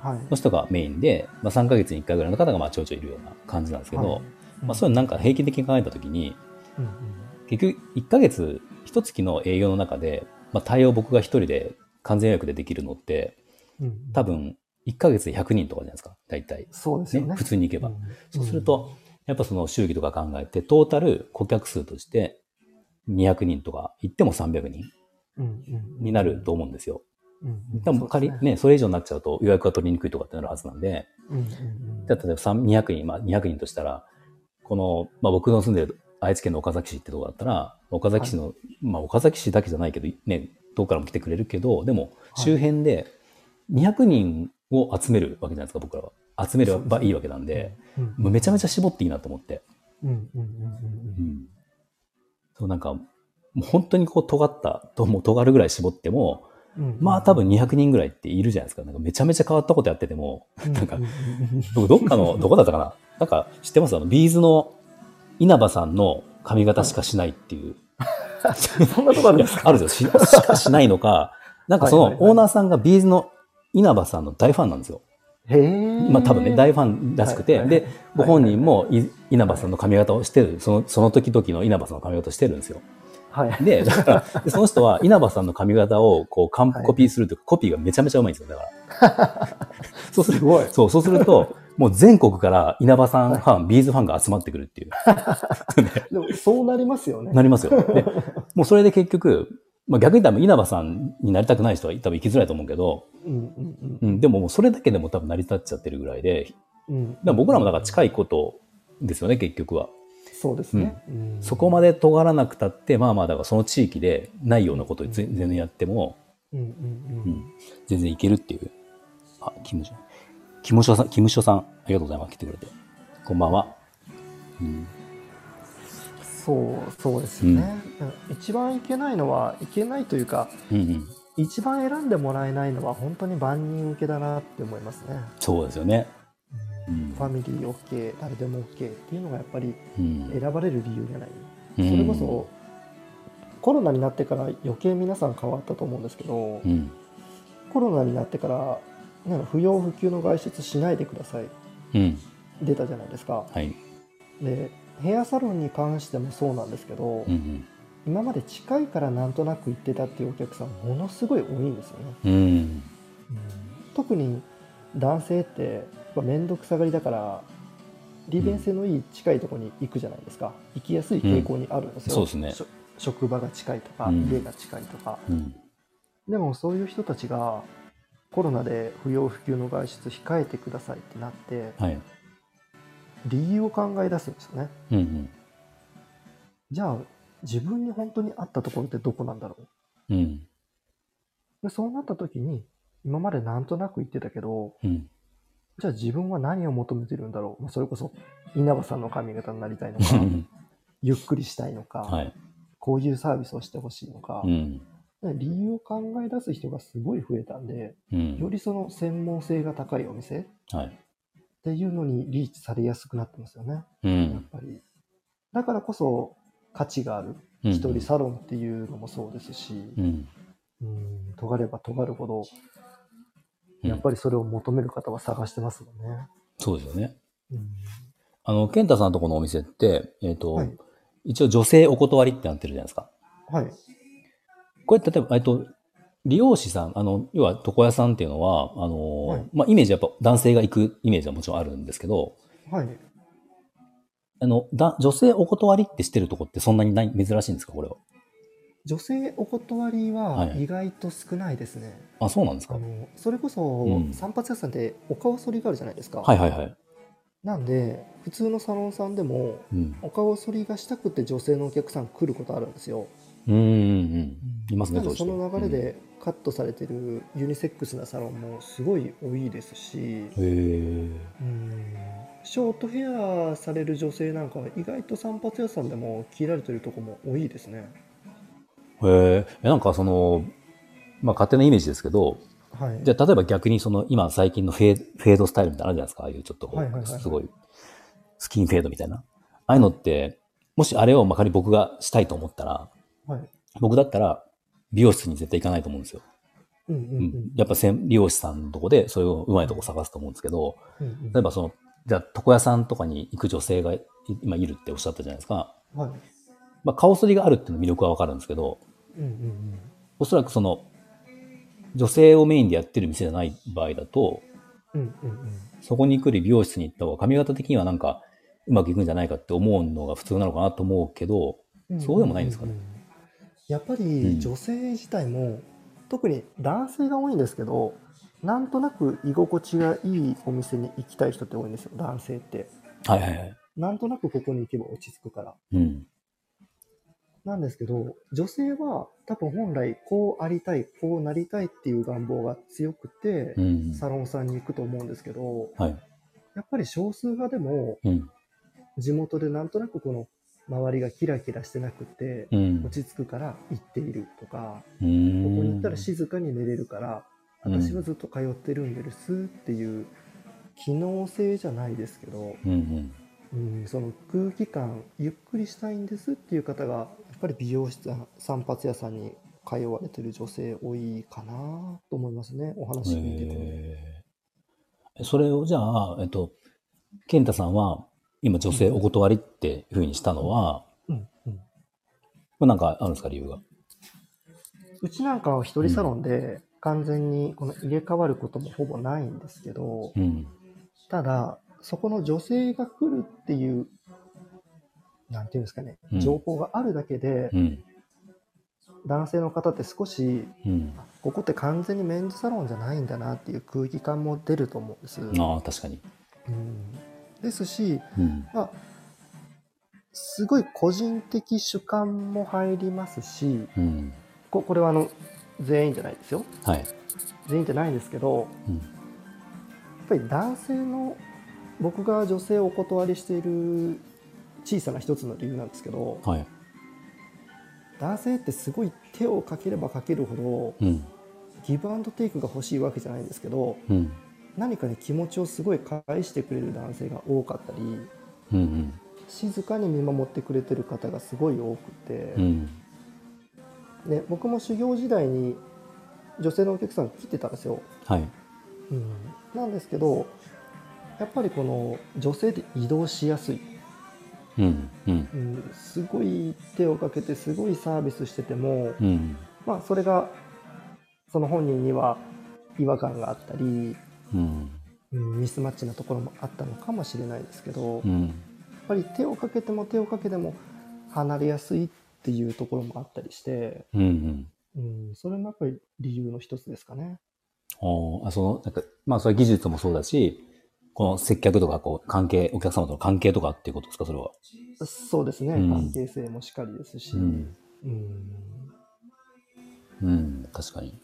はい。の人がメインで、まあ3ヶ月に1回ぐらいの方がまあちょいちょいいるような感じなんですけど、はい。まあそういうのなんか平均的に考えたときに、うんうん。結局1ヶ月、1月の営業の中で、まあ対応僕が1人で完全予約でできるのって、うんうん。多分1ヶ月で100人とかじゃないですか、大体。ねそうですよね。普通に行けば。ん。そうすると、やっぱその周期とか考えて、トータル顧客数として200人とか行っても300人になると思うんですよ。うん。多分仮そうですね、それ以上になっちゃうと予約が取りにくいとかってなるはずなんで、じゃあ例えば3 200人、まあ200人としたら、この、まあ僕の住んでる愛知県の岡崎市ってとこだったら、岡崎市の、まあ岡崎市だけじゃないけど、ね、どこからも来てくれるけど、でも周辺で200人を集めるわけじゃないですか、僕らは。集めればいいわけなんで、うん。もうめちゃめちゃ絞っていいなと思って。そうなんか、もう本当にこう尖った、ともう尖るぐらい絞っても、うんうん。まあ多分200人ぐらいっているじゃないですか。なんかめちゃめちゃ変わったことやってても、なんか僕どっかの、どこだったかな？なんか知ってます？あの、 B'z の稲葉さんの髪型しかしないっていう。そんなとこあるんですか？あるんですよ。し しかしないのか、なんかそのオーナーさんが B'z の稲葉さんの大ファンなんですよ。へえ。まあ多分ね、大ファンらしくて、はいはいで、ご本人もい稲葉さんの髪型をしてる、その、その時々の稲葉さんの髪型をしてるんですよ。はい。で、だから、でその人は稲葉さんの髪型をこう、カンはいコピーするというか、コピーがめちゃめちゃうまいんですよ。だから。そうするすごい。そう、そうすると、もう全国から稲葉さんファン、ビーズファンが集まってくるっていう。でもそうなりますよね。なりますよ。で、もうそれで結局、まあ逆に多分稲葉さんになりたくない人は多分行きづらいと思うけど、うんうんうん、でももうそれだけでも多分成り立っちゃってるぐらいで、うんら僕らもだから近いことですよね、結局は。そうですね。うんそこまで尖らなくたって、まあまあだからその地域でないようなこと全然やっても、うんうんううんん、全然いけるっていう。あ、キム。キムショさん、キムショさん、ありがとうございます。来てくれて。こんばんは。うん。そう、そうですよね。うん一番いけないのは、いけないというか、うんうん。一番選んでもらえないのは本当に万人受けだなって思いますね。そうですよね。うんファミリー OK、誰でも OK っていうのがやっぱりうん。選ばれる理由じゃない。うんそれこそ、コロナになってから余計皆さん変わったと思うんですけど、うん。コロナになってから、なんか不要不急の外出しないでください。うん。出たじゃないですか。はい。で、ヘアサロンに関してもそうなんですけど、うんうん。今まで近いからなんとなく行ってたっていうお客さんものすごい多いんですよね。うん。特に男性ってやっぱ面倒くさがりだから利便性のいい近いところに行くじゃないですか行きやすい傾向にあるんですよ、そうですね職場が近いとか、うん家が近いとかうん。でもそういう人たちがコロナで不要不急の外出控えてくださいってなってはい。理由を考え出すんですよねうんうん。じゃあ自分に本当に合ったところってどこなんだろう？うん。でそうなった時に今までなんとなく言ってたけどうん。じゃあ自分は何を求めてるんだろう、まあ、それこそ稲葉さんの髪型になりたいのかゆっくりしたいのか、はい。こういうサービスをしてほしいのかう、ん。で理由を考え出す人がすごい増えたんでうん。よりその専門性が高いお店っはい。ていうのにリーチされやすくなってますよねうやっん。ぱりだからこそ価値があるうん一人サロンっていうのもそうですし、うん。うん、尖れば尖るほどうんやっぱりそれを求める方は探してますもんね。そうですよね。うんあの、ケンタさんのとこのお店って、えっ、と、はい一応女性お断りってなってるじゃないですか。はいこれ、例えば、えっと、理容師さん、あの、要は床屋さんっていうのは、あの、はいまあ、イメージやっぱ男性が行くイメージはもちろんあるんですけど、はいあの、だ女性お断りってしてるとこってそんなにない、珍しいんですかこれは？女性お断りははい意外と少ないですね。あ、そうなんですか？あのそれこそ、うん散髪屋さんってお顔剃りがあるじゃないですか。はいはいはい。なんで普通のサロンさんでもうん。お顔剃りがしたくて女性のお客さん来ることあるんですよ。うんうんうん。いますね、その流れでカットされてるユニセックスなサロンもすごい多いですし、へえ。うんショートヘアされる女性なんかは意外と散髪屋さんでも切られてるとこも多いですね。へえ。えなんかその、まあ勝手なイメージですけど、はい。じゃあ例えば逆にその今最近のフェーフェードスタイルみたいなのあるじゃないですか。ああいうちょっとはいすごい、スキンフェードみたいな。ああいうのって、もしあれをまかり僕がしたいと思ったら、はい。僕だったら美容室に絶対行かないと思うんですよ。うんうんううんん。やっぱ専美容師さんのとこでそういううまいとこ探すと思うんですけど、うんうん例えばその、じゃあ床屋さんとかに行く女性がい今いるっておっしゃったじゃないですか。はい。まあ顔剃りがあるっていうの魅力はわかるんですけど、うんうんおそらくその、女性をメインでやってる店じゃない場合だと、うん。うんうんそこに来る美容室に行った方が髪型的にはなんかうまくいくんじゃないかって思うのが普通なのかなと思うけど、うん。そうでもないんですかねううやっぱうんり女性自体も特に男性が多いんですけどなんとなく居心地がいいお店に行きたい人って多いんですよ男性ってはいはいはい。なんとなくここに行けば落ち着くからうん。なんですけど女性は多分本来こうありたいこうなりたいっていう願望が強くてうん。サロンさんに行くと思うんですけどはい。やっぱり少数派でもうん。地元でなんとなくこの周りがキラキラしてなくてうん。落ち着くから行っているとかうーんここに行ったら静かに寝れるからうん私はずっと通ってるんですっていう機能性じゃないですけど、うんうん。うん、その空気感ゆっくりしたいんですっていう方がやっぱり美容室散髪屋さんに通われてる女性多いかなと思いますねお話聞いてても。えーそれをじゃあ、えっと、健太さんは今女性お断りっていうふうにしたのは、うんうんこれなんかあるんですか理由が？うちなんかは一人サロンで完全にこの入れ替わることもほぼないんですけど、うん。ただそこの女性が来るっていうなんていうんですかねうん情報があるだけで、うん。男性の方って少しうん。ここって完全にメンズサロンじゃないんだなっていう空気感も出ると思うんです。ああ、確かに。うんですし、うん。まあ、すごい個人的主観も入りますしうん。ここれはあの全員じゃないですよはい。全員じゃないですけどうん。やっぱり男性の僕が女性をお断りしている小さな一つの理由なんですけどはい。男性ってすごい手をかければかけるほどうん。ギブアンドテイクが欲しいわけじゃないんですけどうん。何かに気持ちをすごい返してくれる男性が多かったりうん。うん。静かに見守ってくれてる方がすごい多くて、うん。ね、僕も修行時代に女性のお客さん来てたんですよ、はい。うん、なんですけどやっぱりこの女性で移動しやすい、うん。うん。うん、すごい手をかけてすごいサービスしてても、うん。まあ、それがその本人には違和感があったり、うん。うん、ミスマッチなところもあったのかもしれないですけど、やっうん。ぱり手をかけても手をかけても離れやすいっていうところもあったりして、うん。うん、それもやっぱり理由の一つですかね。あその、なんか、まあ、それは技術もそうだし、この接客とか、こう、関係、お客様との関係とかっていうことですか、それは？そうですね、うん関係性もしっかりですし、うん。うんうん、確かに。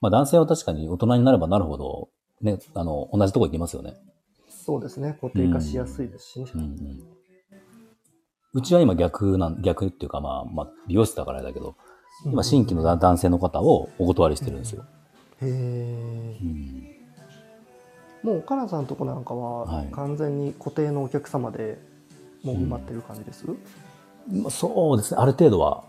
まあ、男性は確かに大人になればなるほど、ね、あの、同じとこ行きますよね。そうですね、固定化しやすいですしね。うん、うん。うちは今逆なん、逆っていうか、まあ、まあ、美容室だからだけど、今、新規のだ男性の方をお断りしてるんですよ。へえう。ん。もう岡野さんのとこなんかははい完全に固定のお客様でもう埋まってる感じです、まあそうですね、ある程度は。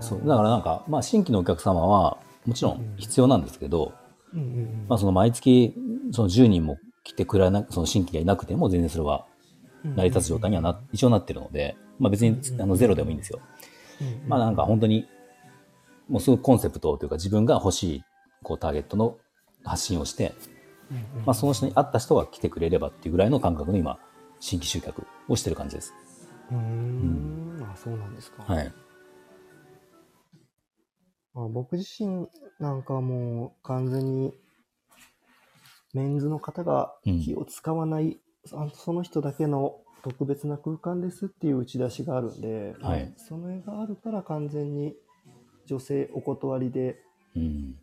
そう。だからなんか、まあ、新規のお客様は、もちろん必要なんですけど、うんうんうんまあ、その毎月、その10人も来てくれな、その新規がいなくても、全然それは成り立つ状態にはな、一応なってるので、まあ別にあのゼロでもいいんですよ。まあなんか本当に、もうすごくコンセプトというか自分が欲しい、こうターゲットの発信をして、まあその人に合った人が来てくれればっていうぐらいの感覚の今、新規集客をしてる感じです。うーん。あそうなんですか、はい。まあ、僕自身なんかはもう完全にメンズの方が気を使わない、あその人だけの特別な空間ですっていう打ち出しがあるんで、はいそれがあるから完全に女性お断りで、うん。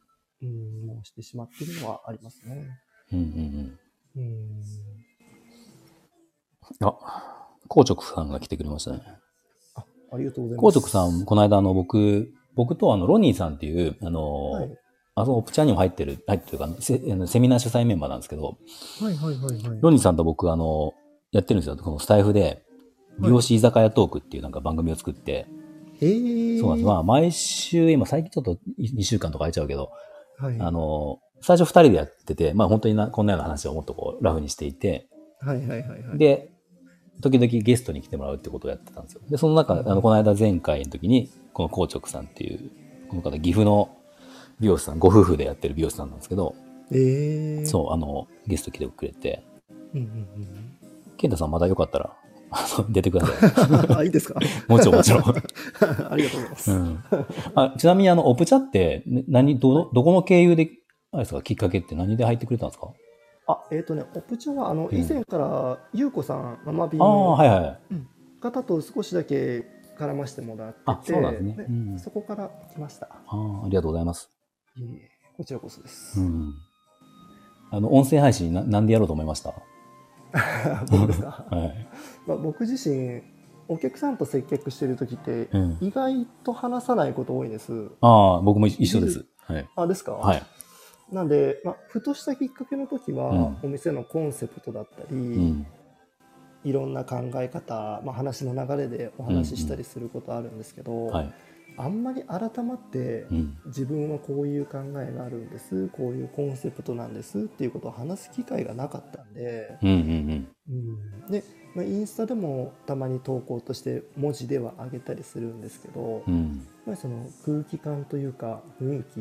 うん、もうしてしまってるのはありますね。うんうんうん。うんあ、硬直さんが来てくれましたね。あありがとうございます。硬直さん、この間あの僕、僕とあのロニーさんっていう、あの、はい、あそこ、プチャにも入ってる、入ってるというか、セあのセミナー主催メンバーなんですけど、はいはいはいはい。ロニーさんと僕、あの、やってるんですよ。このスタイフで、美容師居酒屋トークっていうなんか番組を作って、えー、そうなんです。まあ、毎週、今、最近ちょっと2週間とか空いちゃうけど、はい、あの、最初2人でやってて、まあ本当になこんなような話をもっとこう、ラフにしていて、はいはいはいはい。で、時々ゲストに来てもらうってことをやってたんですよ。で、その中、あの、この間前回の時に、この硬直さんっていう、この方、岐阜の美容師さん、ご夫婦でやってる美容師さんなんですけど、えー、そう、あの、ゲスト来てくれて、うんうんうん。健太さんまだよかったら、出てください。あ、いいですか？もちろんもちろん。ありがとうございます。うん、あちなみに、あの、オプチャって、ね何、どの、どこの経由で、あれですか、きっかけって何で入ってくれたんですか？あ、えっ、とね、オプチャは、あの、うん以前から、ゆうこさん、ママビーのはいはい。方と少しだけ絡ましてもらってて、あそうなんですねうんそこから来ました。ああ、ありがとうございます。こちらこそです。うん。あの、音声配信な、なんでやろうと思いました？僕ですか、はい。まあ、僕自身、お客さんと接客してる時って、うん。意外と話さないこと多いです。ああ、僕も一緒です。はい。あ、ですか？はい。なんで、まあ、ふとしたきっかけの時は、うんお店のコンセプトだったり、うん。いろんな考え方、まあ、話の流れでお話ししたりすることあるんですけど、はい。あんまり改まって、うん。自分はこういう考えがあるんですこういうコンセプトなんですっていうことを話す機会がなかったんで、うんうんうんで、まあ、インスタでもたまに投稿として文字では上げたりするんですけど、うん。うん。やっぱりその空気感というか雰囲気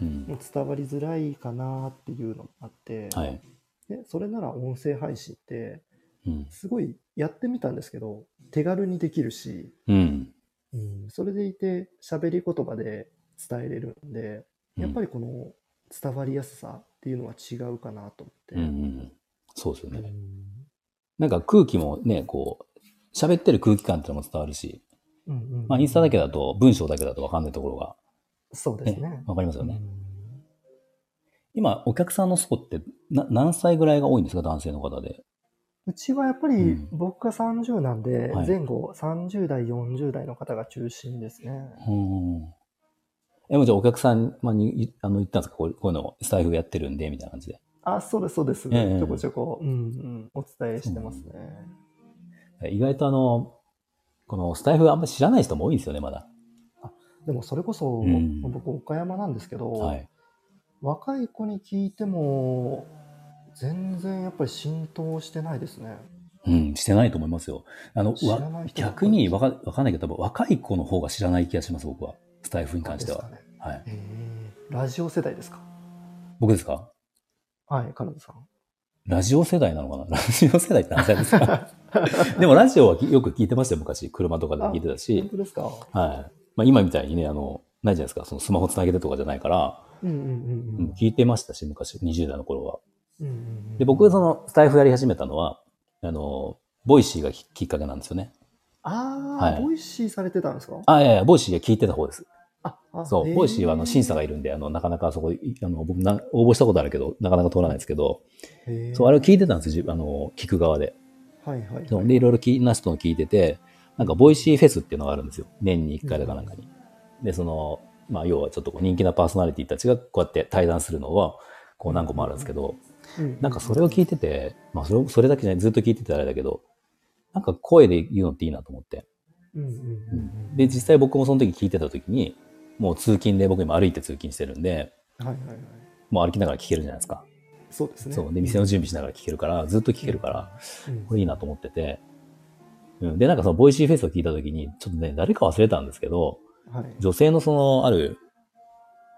うん。も伝わりづらいかなっていうのもあって、はい。でそれなら音声配信ってうん。すごいやってみたんですけど手軽にできるし、うん。うん、それでいて喋り言葉で伝えれるんでやっぱりこの伝わりやすさっていうのは違うかなと思って。うんうん。そうですよね。うんなんか空気もね、こう、喋ってる空気感っていうのも伝わるし、うんうんまあインスタだけだと文章だけだとわかんないところが、そうですね。わかりますよね。うん今、お客さんの層ってな何歳ぐらいが多いんですか男性の方で？うちはやっぱりうん僕が30なんで、はい前後30代、40代の方が中心ですね。うん。え、もうじゃあお客さんにいあの言ったんですか？こうこういうのスタイフやってるんで、みたいな感じで。あ、そうです、そうです。ええちょこちょこ、うんうん、お伝えしてますね。意外とあの、このスタイフあんまり知らない人も多いんですよね、まだ。でもそれこそ、うん僕、岡山なんですけど、はい。若い子に聞いても、全然やっぱり浸透してないですね。うん、してないと思いますよ。あの、わ逆りにわかわかんないけど、多分若い子の方が知らない気がします、僕は。スタイフに関しては。ですかね。はい。えーラジオ世代ですか？僕ですか？はい、カナダさん。ラジオ世代なのかな？ラジオ世代って何歳ですか？でもラジオはよく聞いてましたよ、昔。車とかで聞いてた本し。当ですか？はい。まあ今みたいにね、あの、ないじゃないですか。そのスマホつなげてとかじゃないから、うんうんうんううんん、聞いてましたし、昔、20代の頃は。うんうんうん。で、僕、その、スタエフやり始めたのは、あの、 Voicy がききっかけなんですよね。ああ、はい Voicy されてたんですか？あ、いやいや、 Voicy が聞いてた方です。あ、あそう、 Voicy はあの審査がいいるんで、あの、なかなかそこ、いあの、僕な、応募したことあるけど、なかなか通らないですけど、るそう、あれを聞いてたんですよ、自あの、聞く側で。はいはい、はい。で、いろいろ聞いな人の聞いてて、なんか、 Voicy フェスっていうのがあるんですよ。年に1回だかなんかに。で、その、まあ、要はちょっとこう人気なパーソナリティたちがこうやって対談するのは、こう何個もあるんですけど、うんなんかそれを聞いてて、まあ、それをそれだけじゃない、ずっと聞いててあれだけど、なんか声で言うのっていいなと思って。うんうんうんうんで、実際僕もその時聞いてた時に、もう通勤で僕今歩いて通勤してるんで、はいはいはい。もう歩きながら聞けるじゃないですか。そうですね。そう。で、店の準備しながら聞けるから、ずっと聞けるから、うんこれいいなと思ってて。うん。で、なんかその Voicy フェスを聞いた時に、ちょっとね、誰か忘れたんですけど、はい。女性のその、ある、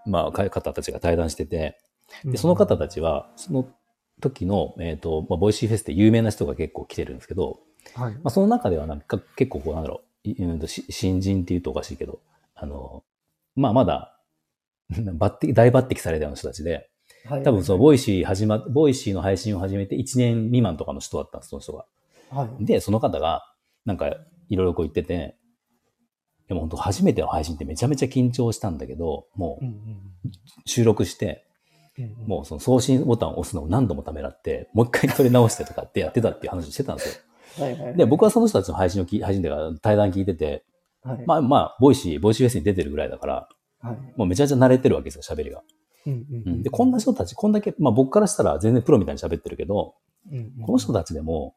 まあ、か方たちが対談してて、で、その方たちは、その時の、えっ、と、まあ、 Voicy フェスって有名な人が結構来てるんですけど、はい。まあ、その中ではなんか結構こう、なんだろう、新人って言うとおかしいけど、あの、まあ、まだ、抜擢、大抜擢されたような人たちで、はい多分その Voicy 始ま、 Voicy の配信を始めて1年未満とかの人だったんです、その人が。はい。で、その方が、なんか、いろいろこう言ってて、でも本当初めての配信ってめちゃめちゃ緊張したんだけど、もう収録して、もうその送信ボタンを押すのを何度もためらって、もう一回撮り直してとかってやってたっていう話をしてたんですよ。はいはい。で、僕はその人たちの配信を聞い、配信でか対談聞いてて、はい、まあまあ、 Voicy、Voicy フェスに出てるぐらいだから、はい。もうめちゃめちゃ慣れてるわけですよ、喋りが。うんうんうんで、こんな人たち、こんだけ、まあ僕からしたら全然プロみたいに喋ってるけど、うんうんこの人たちでも、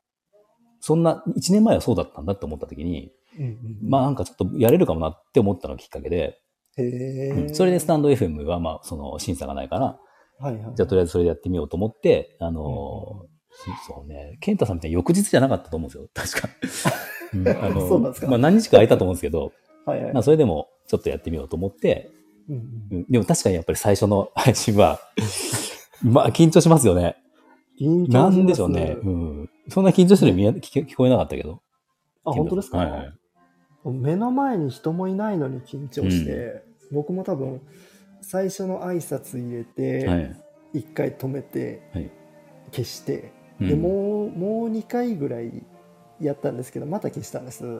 そんな、1年前はそうだったんだって思った時に、うんうんまあなんかちょっとやれるかもなって思ったのがきっかけで、へえ、それでスタンド FM はまあその審査がないから、はいはい。じゃあとりあえずそれでやってみようと思って、あのーそうね、ケンタさんみたいに翌日じゃなかったと思うんですよ、確か。うんあの そうなんですかまあ何日か空いたと思うんですけど、はいはいまあそれでもちょっとやってみようと思って、うんうんうんでも確かにやっぱり最初の配信は、まあ緊張しますよね。緊張しますなんでしょうね。うん。そんな緊張してる見え聞け聞こえなかったけど。あ、本当ですか、はいはい。目の前に人もいないのに緊張して、僕も多分、最初の挨拶入れはて、い。一回止めて、はい消して、うんでもう、もう2回ぐらいやったんですけど、また消したんです。で、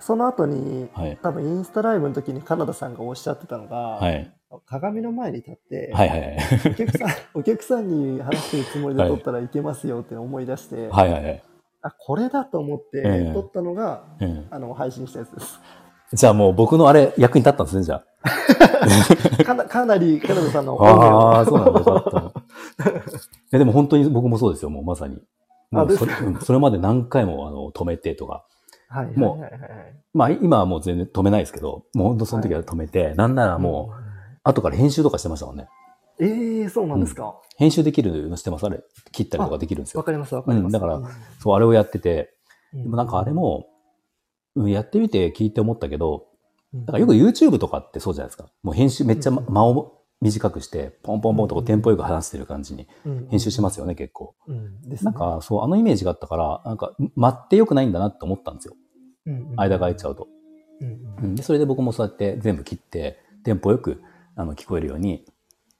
その後に、はい。多分インスタライブの時にカナダさんがおっしゃってたのが、はい。鏡の前に立って。お客さん、お客さんに話してるつもりで撮ったらいけますよって思い出して。あ、これだと思ってええ撮ったのが、うんあの、配信したやつです。じゃあもう僕のあれ役に立ったんですね、じゃ かなかなり、カナダさんのあ。ああ、そうなんだ。よかった。えでも本当に僕もそうですよ、もうまさに。もあうそれそれまで何回もあの止めてとか。はいはいもうはいはいはい。まあ今はもう全然止めないですけど、もう本当その時は止めて、なんならもう、後から編集とかしてましたもんね。うん。ええそうなんですか？編集できるのしてます、あれ。切ったりとかできるんですよ。わかりますわかります。うんだからそう、あれをやってて、うん、でもなんかあれも、うん、やってみて聞いて思ったけど、うん、だからよく YouTube とかってそうじゃないですか。もう編集めっちゃ間間を短くして、ポンポンポンとこうテンポよく話してる感じに編集しますよね、結構。うん。でなんか、そう、あのイメージがあったから、なんか、待ってよくないんだなって思ったんですよ。間が空いちゃうと。うんううん。んで、それで僕もそうやって全部切って、テンポよくあの聞こえるように、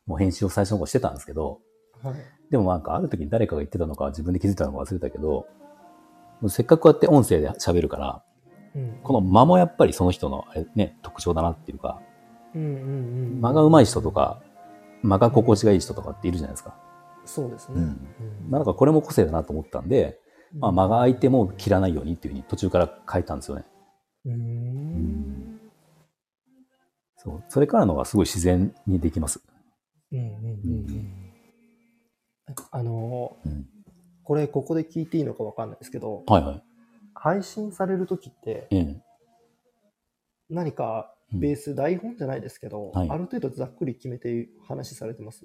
もう編集を最初の頃してたんですけど、はい。でもなんかある時に誰かが言ってたのか自分で気づいたのか忘れたけど、せっかくこうやって音声で喋るから、うんこの間もやっぱりその人のあれね、特徴だなっていうか、うんうんうん間が上手い人とか、間が心地がいい人とかっているじゃないですか。そうですね。うんまあなんかこれも個性だなと思ったんで、まあ間が空いても切らないようにっていうふうに途中から変えたんですよね。うーんそう。それからのがすごい自然にできます。うんうんうんうんあのうん。これここで聞いていいのかわかんないですけどはいはい。配信される時ってええ。何かうん。ベース台本じゃないですけど、はい。ある程度ざっくり決めて話されてます？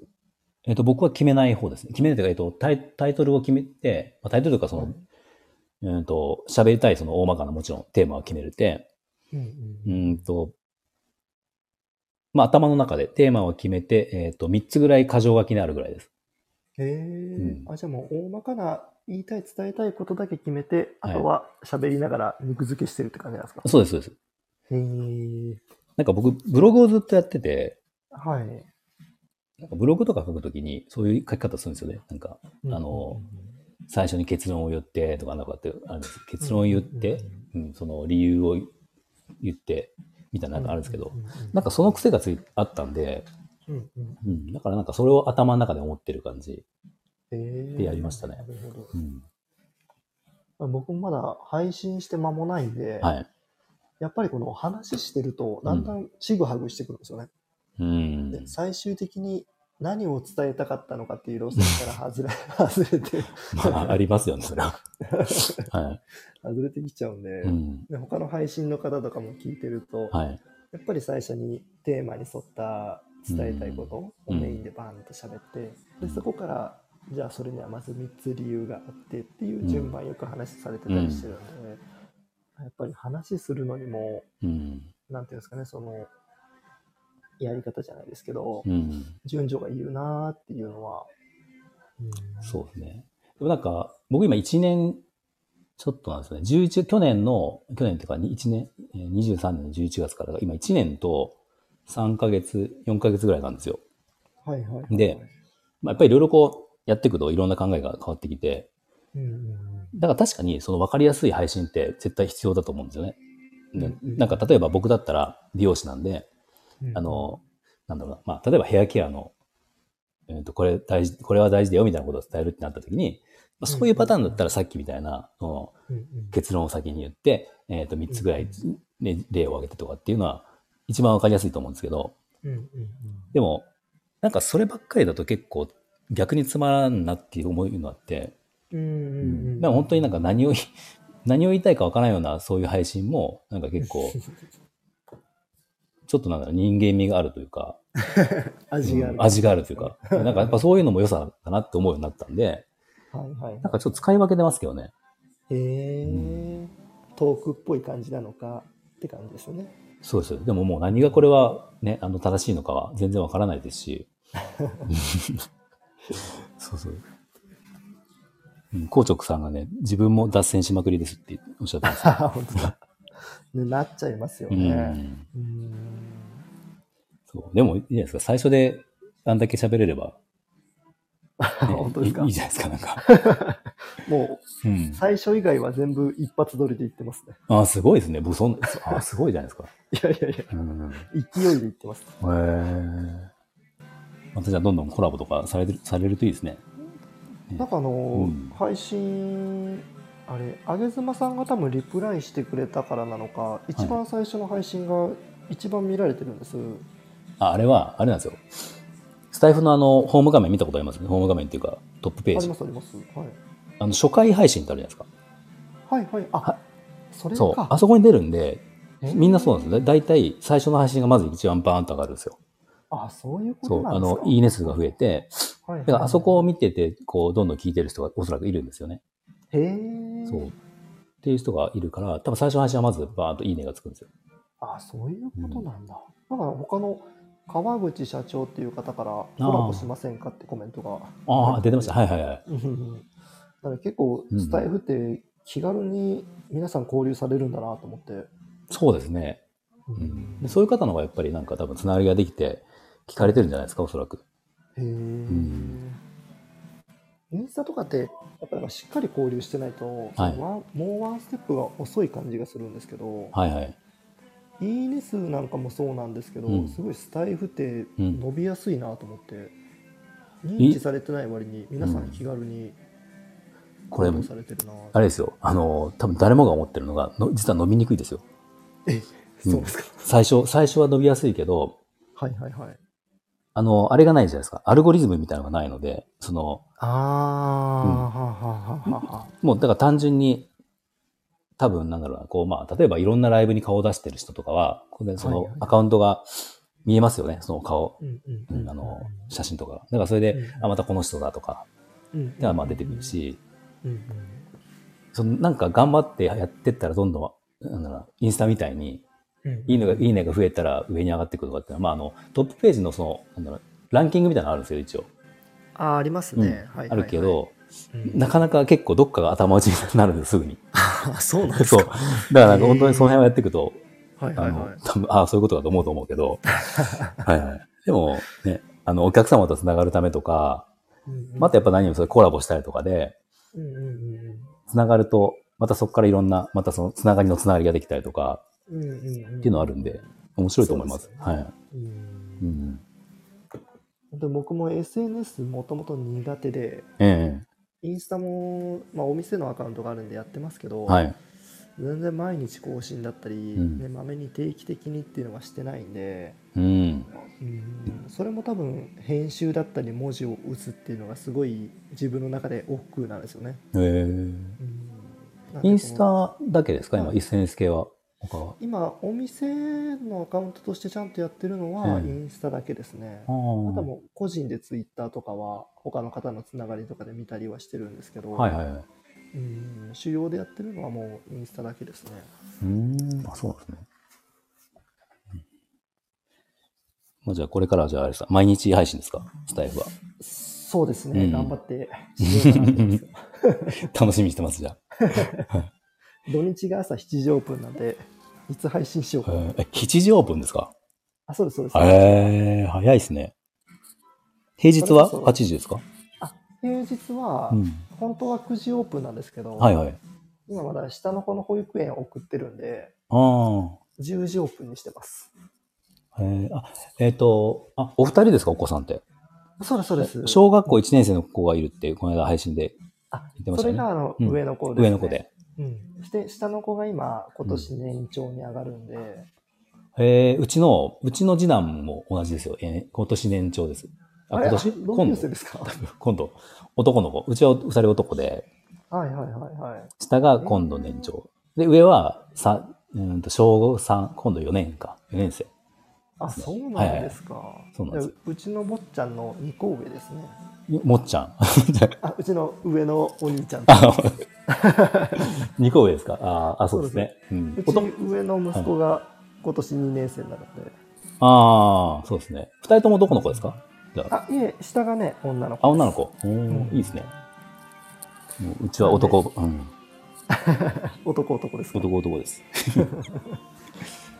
えっ、と、僕は決めない方です。ね。決めないというか、えっと、タイタイトルを決めて、まあ、タイトルというか、その、はい。うんと、喋りたいその大まかなもちろんテーマを決めるて、うんうーん。と、まあ、頭の中でテーマを決めて、えっ、と、3つぐらい箇条書きにあるぐらいです。へえ、うん。あじゃあもう大まかな言いたい伝えたいことだけ決めて、はい。あとは喋りながら肉付けしてるって感じなんですか？そうです、そうです。へえ。なんか僕、ブログをずっとやってて、はい。なんかブログとか書くときに、そういう書き方するんですよね。なんか、あの最初に結論を言ってとか、なんかってあるんです。結論を言って、うん、その理由を言って、みたいなのがあるんですけど、なんかその癖がついあったんで、うん、だからなんかそれを頭の中で思ってる感じ。でやりましたねなるほどうん、僕もまだ配信して間もないんで、はい。やっぱりこの話してると、だんだんちぐはぐしてくるんですよね。うん。で最終的に何を伝えたかったのかっていう路線から 外れ 外れて、まあ、ありますよね、それは。は外れてきちゃうんで,、い。うん。で、他の配信の方とかも聞いてると、はい。やっぱり最初にテーマに沿った伝えたいことをうんメインでバーンと喋って、でそこからじゃあそれにはまず3つ理由があってっていう順番よく話されてたりしてるんで、やっぱり話するのにもうん。なんていうんですかねそのやり方じゃないですけど、うん。順序がいるなーっていうのは、そうですね。でもなんか、僕今1年ちょっとなんですね。11、去年の、去年っていうか1年、えー23年の11月からが今1年と3ヶ月、4ヶ月ぐらいなんですよ。はいはいはい、でまあ、やっぱりいろいろこうやっていくといろんな考えが変わってきて、だから確かにその分かりやすい配信って絶対必要だと思うんですよね。なんか例えば僕だったら美容師なんで、うん。あの、なんだろうな、まあ例えばヘアケアの、えーとこれ大事、これは大事だよみたいなことを伝えるってなった時に、まあ、そういうパターンだったらさっきみたいな、結論を先に言って、えっ、と3つぐらい、ね、例を挙げてとかっていうのは一番分かりやすいと思うんですけど、でも、なんかそればっかりだと結構逆につまらんなっていう思うのあって、うんうんうんうん。でも本当になんか何を言い、何を言いたいかわからないようなそういう配信も、なんか結構、ちょっとなんだろう、人間味があるというか、味がある、うん味があるというか、なんかやっぱそういうのも良さだなって思うようになったんで、はいはい。なんかちょっと使い分けてますけどね。へえ、トークっぽい感じなのかって感じですよね。そうですよ。でももう何がこれはね、あの正しいのかは全然わからないですし。そうそう。うん、硬直さんがね、自分も脱線しまくりですっておっしゃってます。本当だ。ね、なっちゃいますようね。ん。うん。そう。でもいいじゃないですか。最初であんだけ喋れれば、ね本当ですか？いいじゃないですか、なんか。もう、うん。最初以外は全部一発撮りで言ってますね。ああ、すごいですね。僕そんあすごいじゃないですか。いやいやいや、うん。へ勢いで言ってます。え。またじゃあどんどんコラボとかされてるされるといいですね。なんかあの、うん配信、あれ、あげずまさんが多分リプライしてくれたからなのか、一番最初の配信が一番見られてるんです。あ、あれは、あれなんですよ。スタイフのあの、ホーム画面見たことあります？ね。ホーム画面っていうか、トップページありま。すあります。はい。あの、初回配信ってあるじゃないですか。はいはい。あ、はそれか。そう。あそこに出るんで、えーみんなそうなんですよ。だだいたい最初の配信がまず一番バーンと上がるんですよ。あ、そういうこそう。あとなんですか？の、いいね数が増えて、はいはいだからあそこを見てて、こう、どんどん聞いてる人がおそらくいるんですよね。へえ。そう。っていう人がいるから、多分最初の配信はまずバーンといいねがつくんですよ。あ、そういうことなんだ。だから他の川口社長っていう方からコラボしませんかってコメントが。ああ、出てました。はいはいはい。うんうんうんだから結構うんスタイフって気軽に皆さん交流されるんだなと思って。そうですね。ううん、でそういう方の方がやっぱりなんか多分つながりができて聞かれてるんじゃないですか、おそらく。へえ、ん。インスタとかってやっぱりしっかり交流してないと、はい。もうワンステップが遅い感じがするんですけど、はいはい。いいね数なんかもそうなんですけど、うん。すごいスタイフってうん。伸びやすいなと思って、認知されてない割に皆さん気軽にこれフォローされてるな、あれですよ。あの、多分誰もが思ってるのが、の実は伸びにくいですよ。えそうですか、最初、最初は伸びやすいけど、はいはいはいあの、あれがないじゃないですか。アルゴリズムみたいなのがないので、その、ああ、もうだから単純に、多分なんだろうな、こう、まあ、例えばいろんなライブに顔を出してる人とかは、こそのアカウントが見えますよね、その顔、あの、写真とかが。だからそれで、うんあ、またこの人だとか、うんではまあ出てくるし、そのなんか頑張ってやってったらどんどん、なんだろうな、インスタみたいに、うんいいねが、いいねが増えたら上に上がってくるとかっていうのは、まあ、あの、トップページのその、なんだろう、ランキングみたいなのあるんですよ、一応。あーありますうん。ね、あるけど、うん。なかなか結構どっかが頭打ちになるんです、すぐに。あ そうなんですそう。かだから本当にその辺をやっていくと、あはいはいはい、の多分、ああ、そういうことだと思うと思うけど、はいはい。でも、ね、あの、お客様と繋がるためとか、またやっぱ何よりそれコラボしたりとかで、うんうんうん繋がると、またそこからいろんな、またその繋がりの繋がりができたりとか、うんうんうんうんっていうのはあるんで、面白いと思います。すよねはい。うんうん。本当に僕も SNS もともと苦手でえインスタも、まあ、お店のアカウントがあるんでやってますけど、えはい。全然毎日更新だったり、まめに定期的にっていうのがしてないんで、うん。うん、それも多分編集だったり文字を打つっていうのがすごい自分の中で億劫なんですよね。ええうんインスタだけですか？今、はい SNS 系は。今お店のアカウントとしてちゃんとやってるのはうんインスタだけですね。ああとあ。もう個人でツイッターとかは他の方のつながりとかで見たりはしてるんですけど、はいはいはい。うん主要でやってるのはもうインスタだけですね。うーん、あ、そうですね。うんまあ、じゃあ、これからはじゃあ、あれさ、毎日配信ですかスタイフは？そうですね、うん頑張ってしようかなと思います楽しみにしてます、じゃ 土日が朝7時オープンなんで、いつ配信しようあ。かな。えーえ、7時オープンですか？あ、そうです、そうです。へえ、早いですね。平日は？それこそ8時ですか？平日は、うん。本当は9時オープンなんですけど、はいはい。今まだ下の子の保育園を送ってるんで、ああ。10時オープンにしてます。えー、あ、えっ、と、あ、お二人ですか、お子さんって。そうです、そうです。小学校1年生の子がいるって、この間配信であ言ってましたねそれがあの、うん上の子です、ね上の子で。うん。して、下の子が今、今年年長に上がるんで、えー、うちの、うちの次男も同じですよ。えー今年年長です。あ、れ？今年？同今度？級生ですか？今度、男の子。うちは二人男で、はいはいはいはい。下が今度年長。で、上は、さ、うんと、小3、今度4年か。4年生。あ、そうなんですか。そうなんですやうちの坊ちゃんの2個上ですね。もっちゃん。あ、うちの上のお兄ちゃん。あ 2個上ですか？あーあ、そうですね。うんうち男上の息子が今年2年生になるんで。ああ、そうですね。二人とも男の子ですか？じゃあ、あ、いえ、下がね、女の子。あ、女の子。うんいいですね。もううちは男、うん、男男ですか？男男です。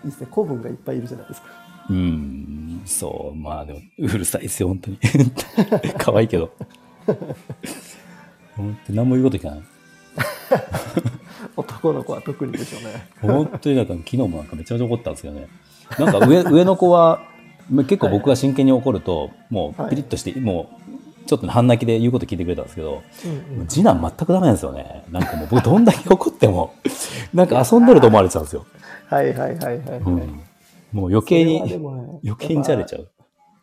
いいですね。古文がいっぱいいるじゃないですか。うん、そう、まあでも、うるさいですよ、本当に。可愛いけど。本当に何も言うこと聞かない。男の子は特にでしょうね。本当になんか昨日もなんかめちゃめちゃ怒ったんですけどね。なんか上 上の子は、ま結構僕が真剣に怒ると、もうピリッとして、もうちょっと半泣きで言うこと聞いてくれたんですけど、うんうん次男全くダメなんですよね。なんかもう僕どんだけ怒っても、なんか遊んでると思われちゃうんですよ。はいはいはいはい。うん、もう余計にね余計にじゃれちゃう。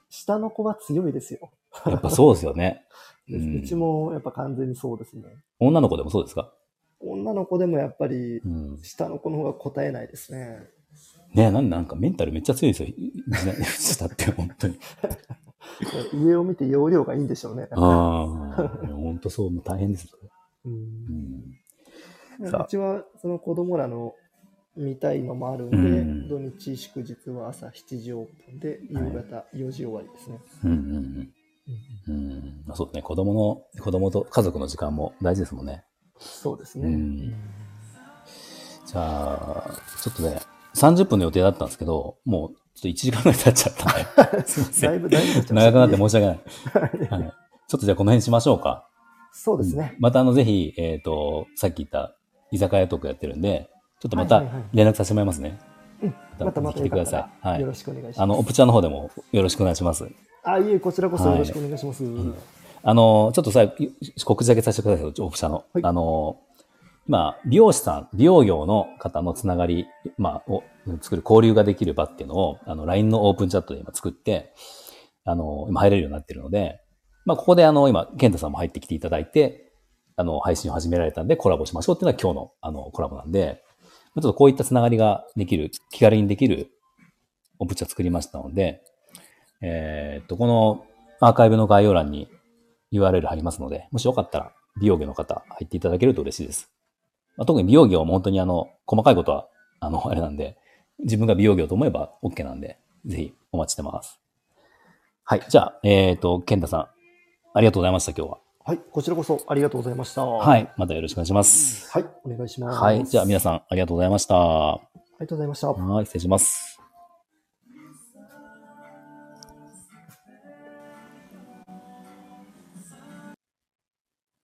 下の子は強いですよ。やっぱそうですよね。ううんちもやっぱ完全にそうですね。女の子でもそうですか？女の子でもやっぱりうん。下の子の方が答えないですね。ねなんなんかメンタルめっちゃ強いですよ。下って本当に。上を見て容量がいいんでしょうね。ああ、本当そう、もう大変です。うんうちはその子供らの見たいのもあるんで、うん土日祝日は朝7時オープンで夕方4時終わりですね。うんうんうん。うん。まあそうですね。子供の、子供と家族の時間も大事ですもんね。そうですね。うんじゃあ、ちょっとね、30分の予定だったんですけど、もうちょっと1時間ぐらい経っちゃったんで、すいません。だいぶ、だいぶ長くなって申し訳ない。はい。ちょっとじゃあこの辺にしましょうか。そうですね。またあの、ぜひ、えっ、と、さっき言った居酒屋トークやってるんで、ちょっとまたはいはいはい連絡させてもらいますね。うんまたまた来てくださいはいよろしくお願いします。あの、オプチャの方でもよろしくお願いします。あ、いえ、こちらこそよろしくお願いします。あの、ちょっとさ、告知だけさせてください、オプチャの。はいあの、今、美容師さん、美容業の方のつながり、まあ、を作る交流ができる場っていうのを、あの、LINE のオープンチャットで今作って、あの、今入れるようになってるので、まあ、ここであの、今、健太さんも入ってきていただいて、あの、配信を始められたんでコラボしましょうっていうのが今日の、あの、コラボなんで、ちょっとこういったつながりができる、気軽にできるオプチャ作りましたので、えーっと、このアーカイブの概要欄に URL 貼りますので、もしよかったら美容業の方入っていただけると嬉しいです。まあ、特に美容業は本当にあの、細かいことは、あの、あれなんで、自分が美容業と思えば OK なんで、ぜひお待ちしてます。はい。じゃあ、えーっと、健太さん、ありがとうございました、今日は。はい、こちらこそありがとうございました。。はいい。またよろしくお願いします。はい、お願いします。はい。じゃあ皆さん、ありがとうございました。ありがとうございました。はい。失礼します。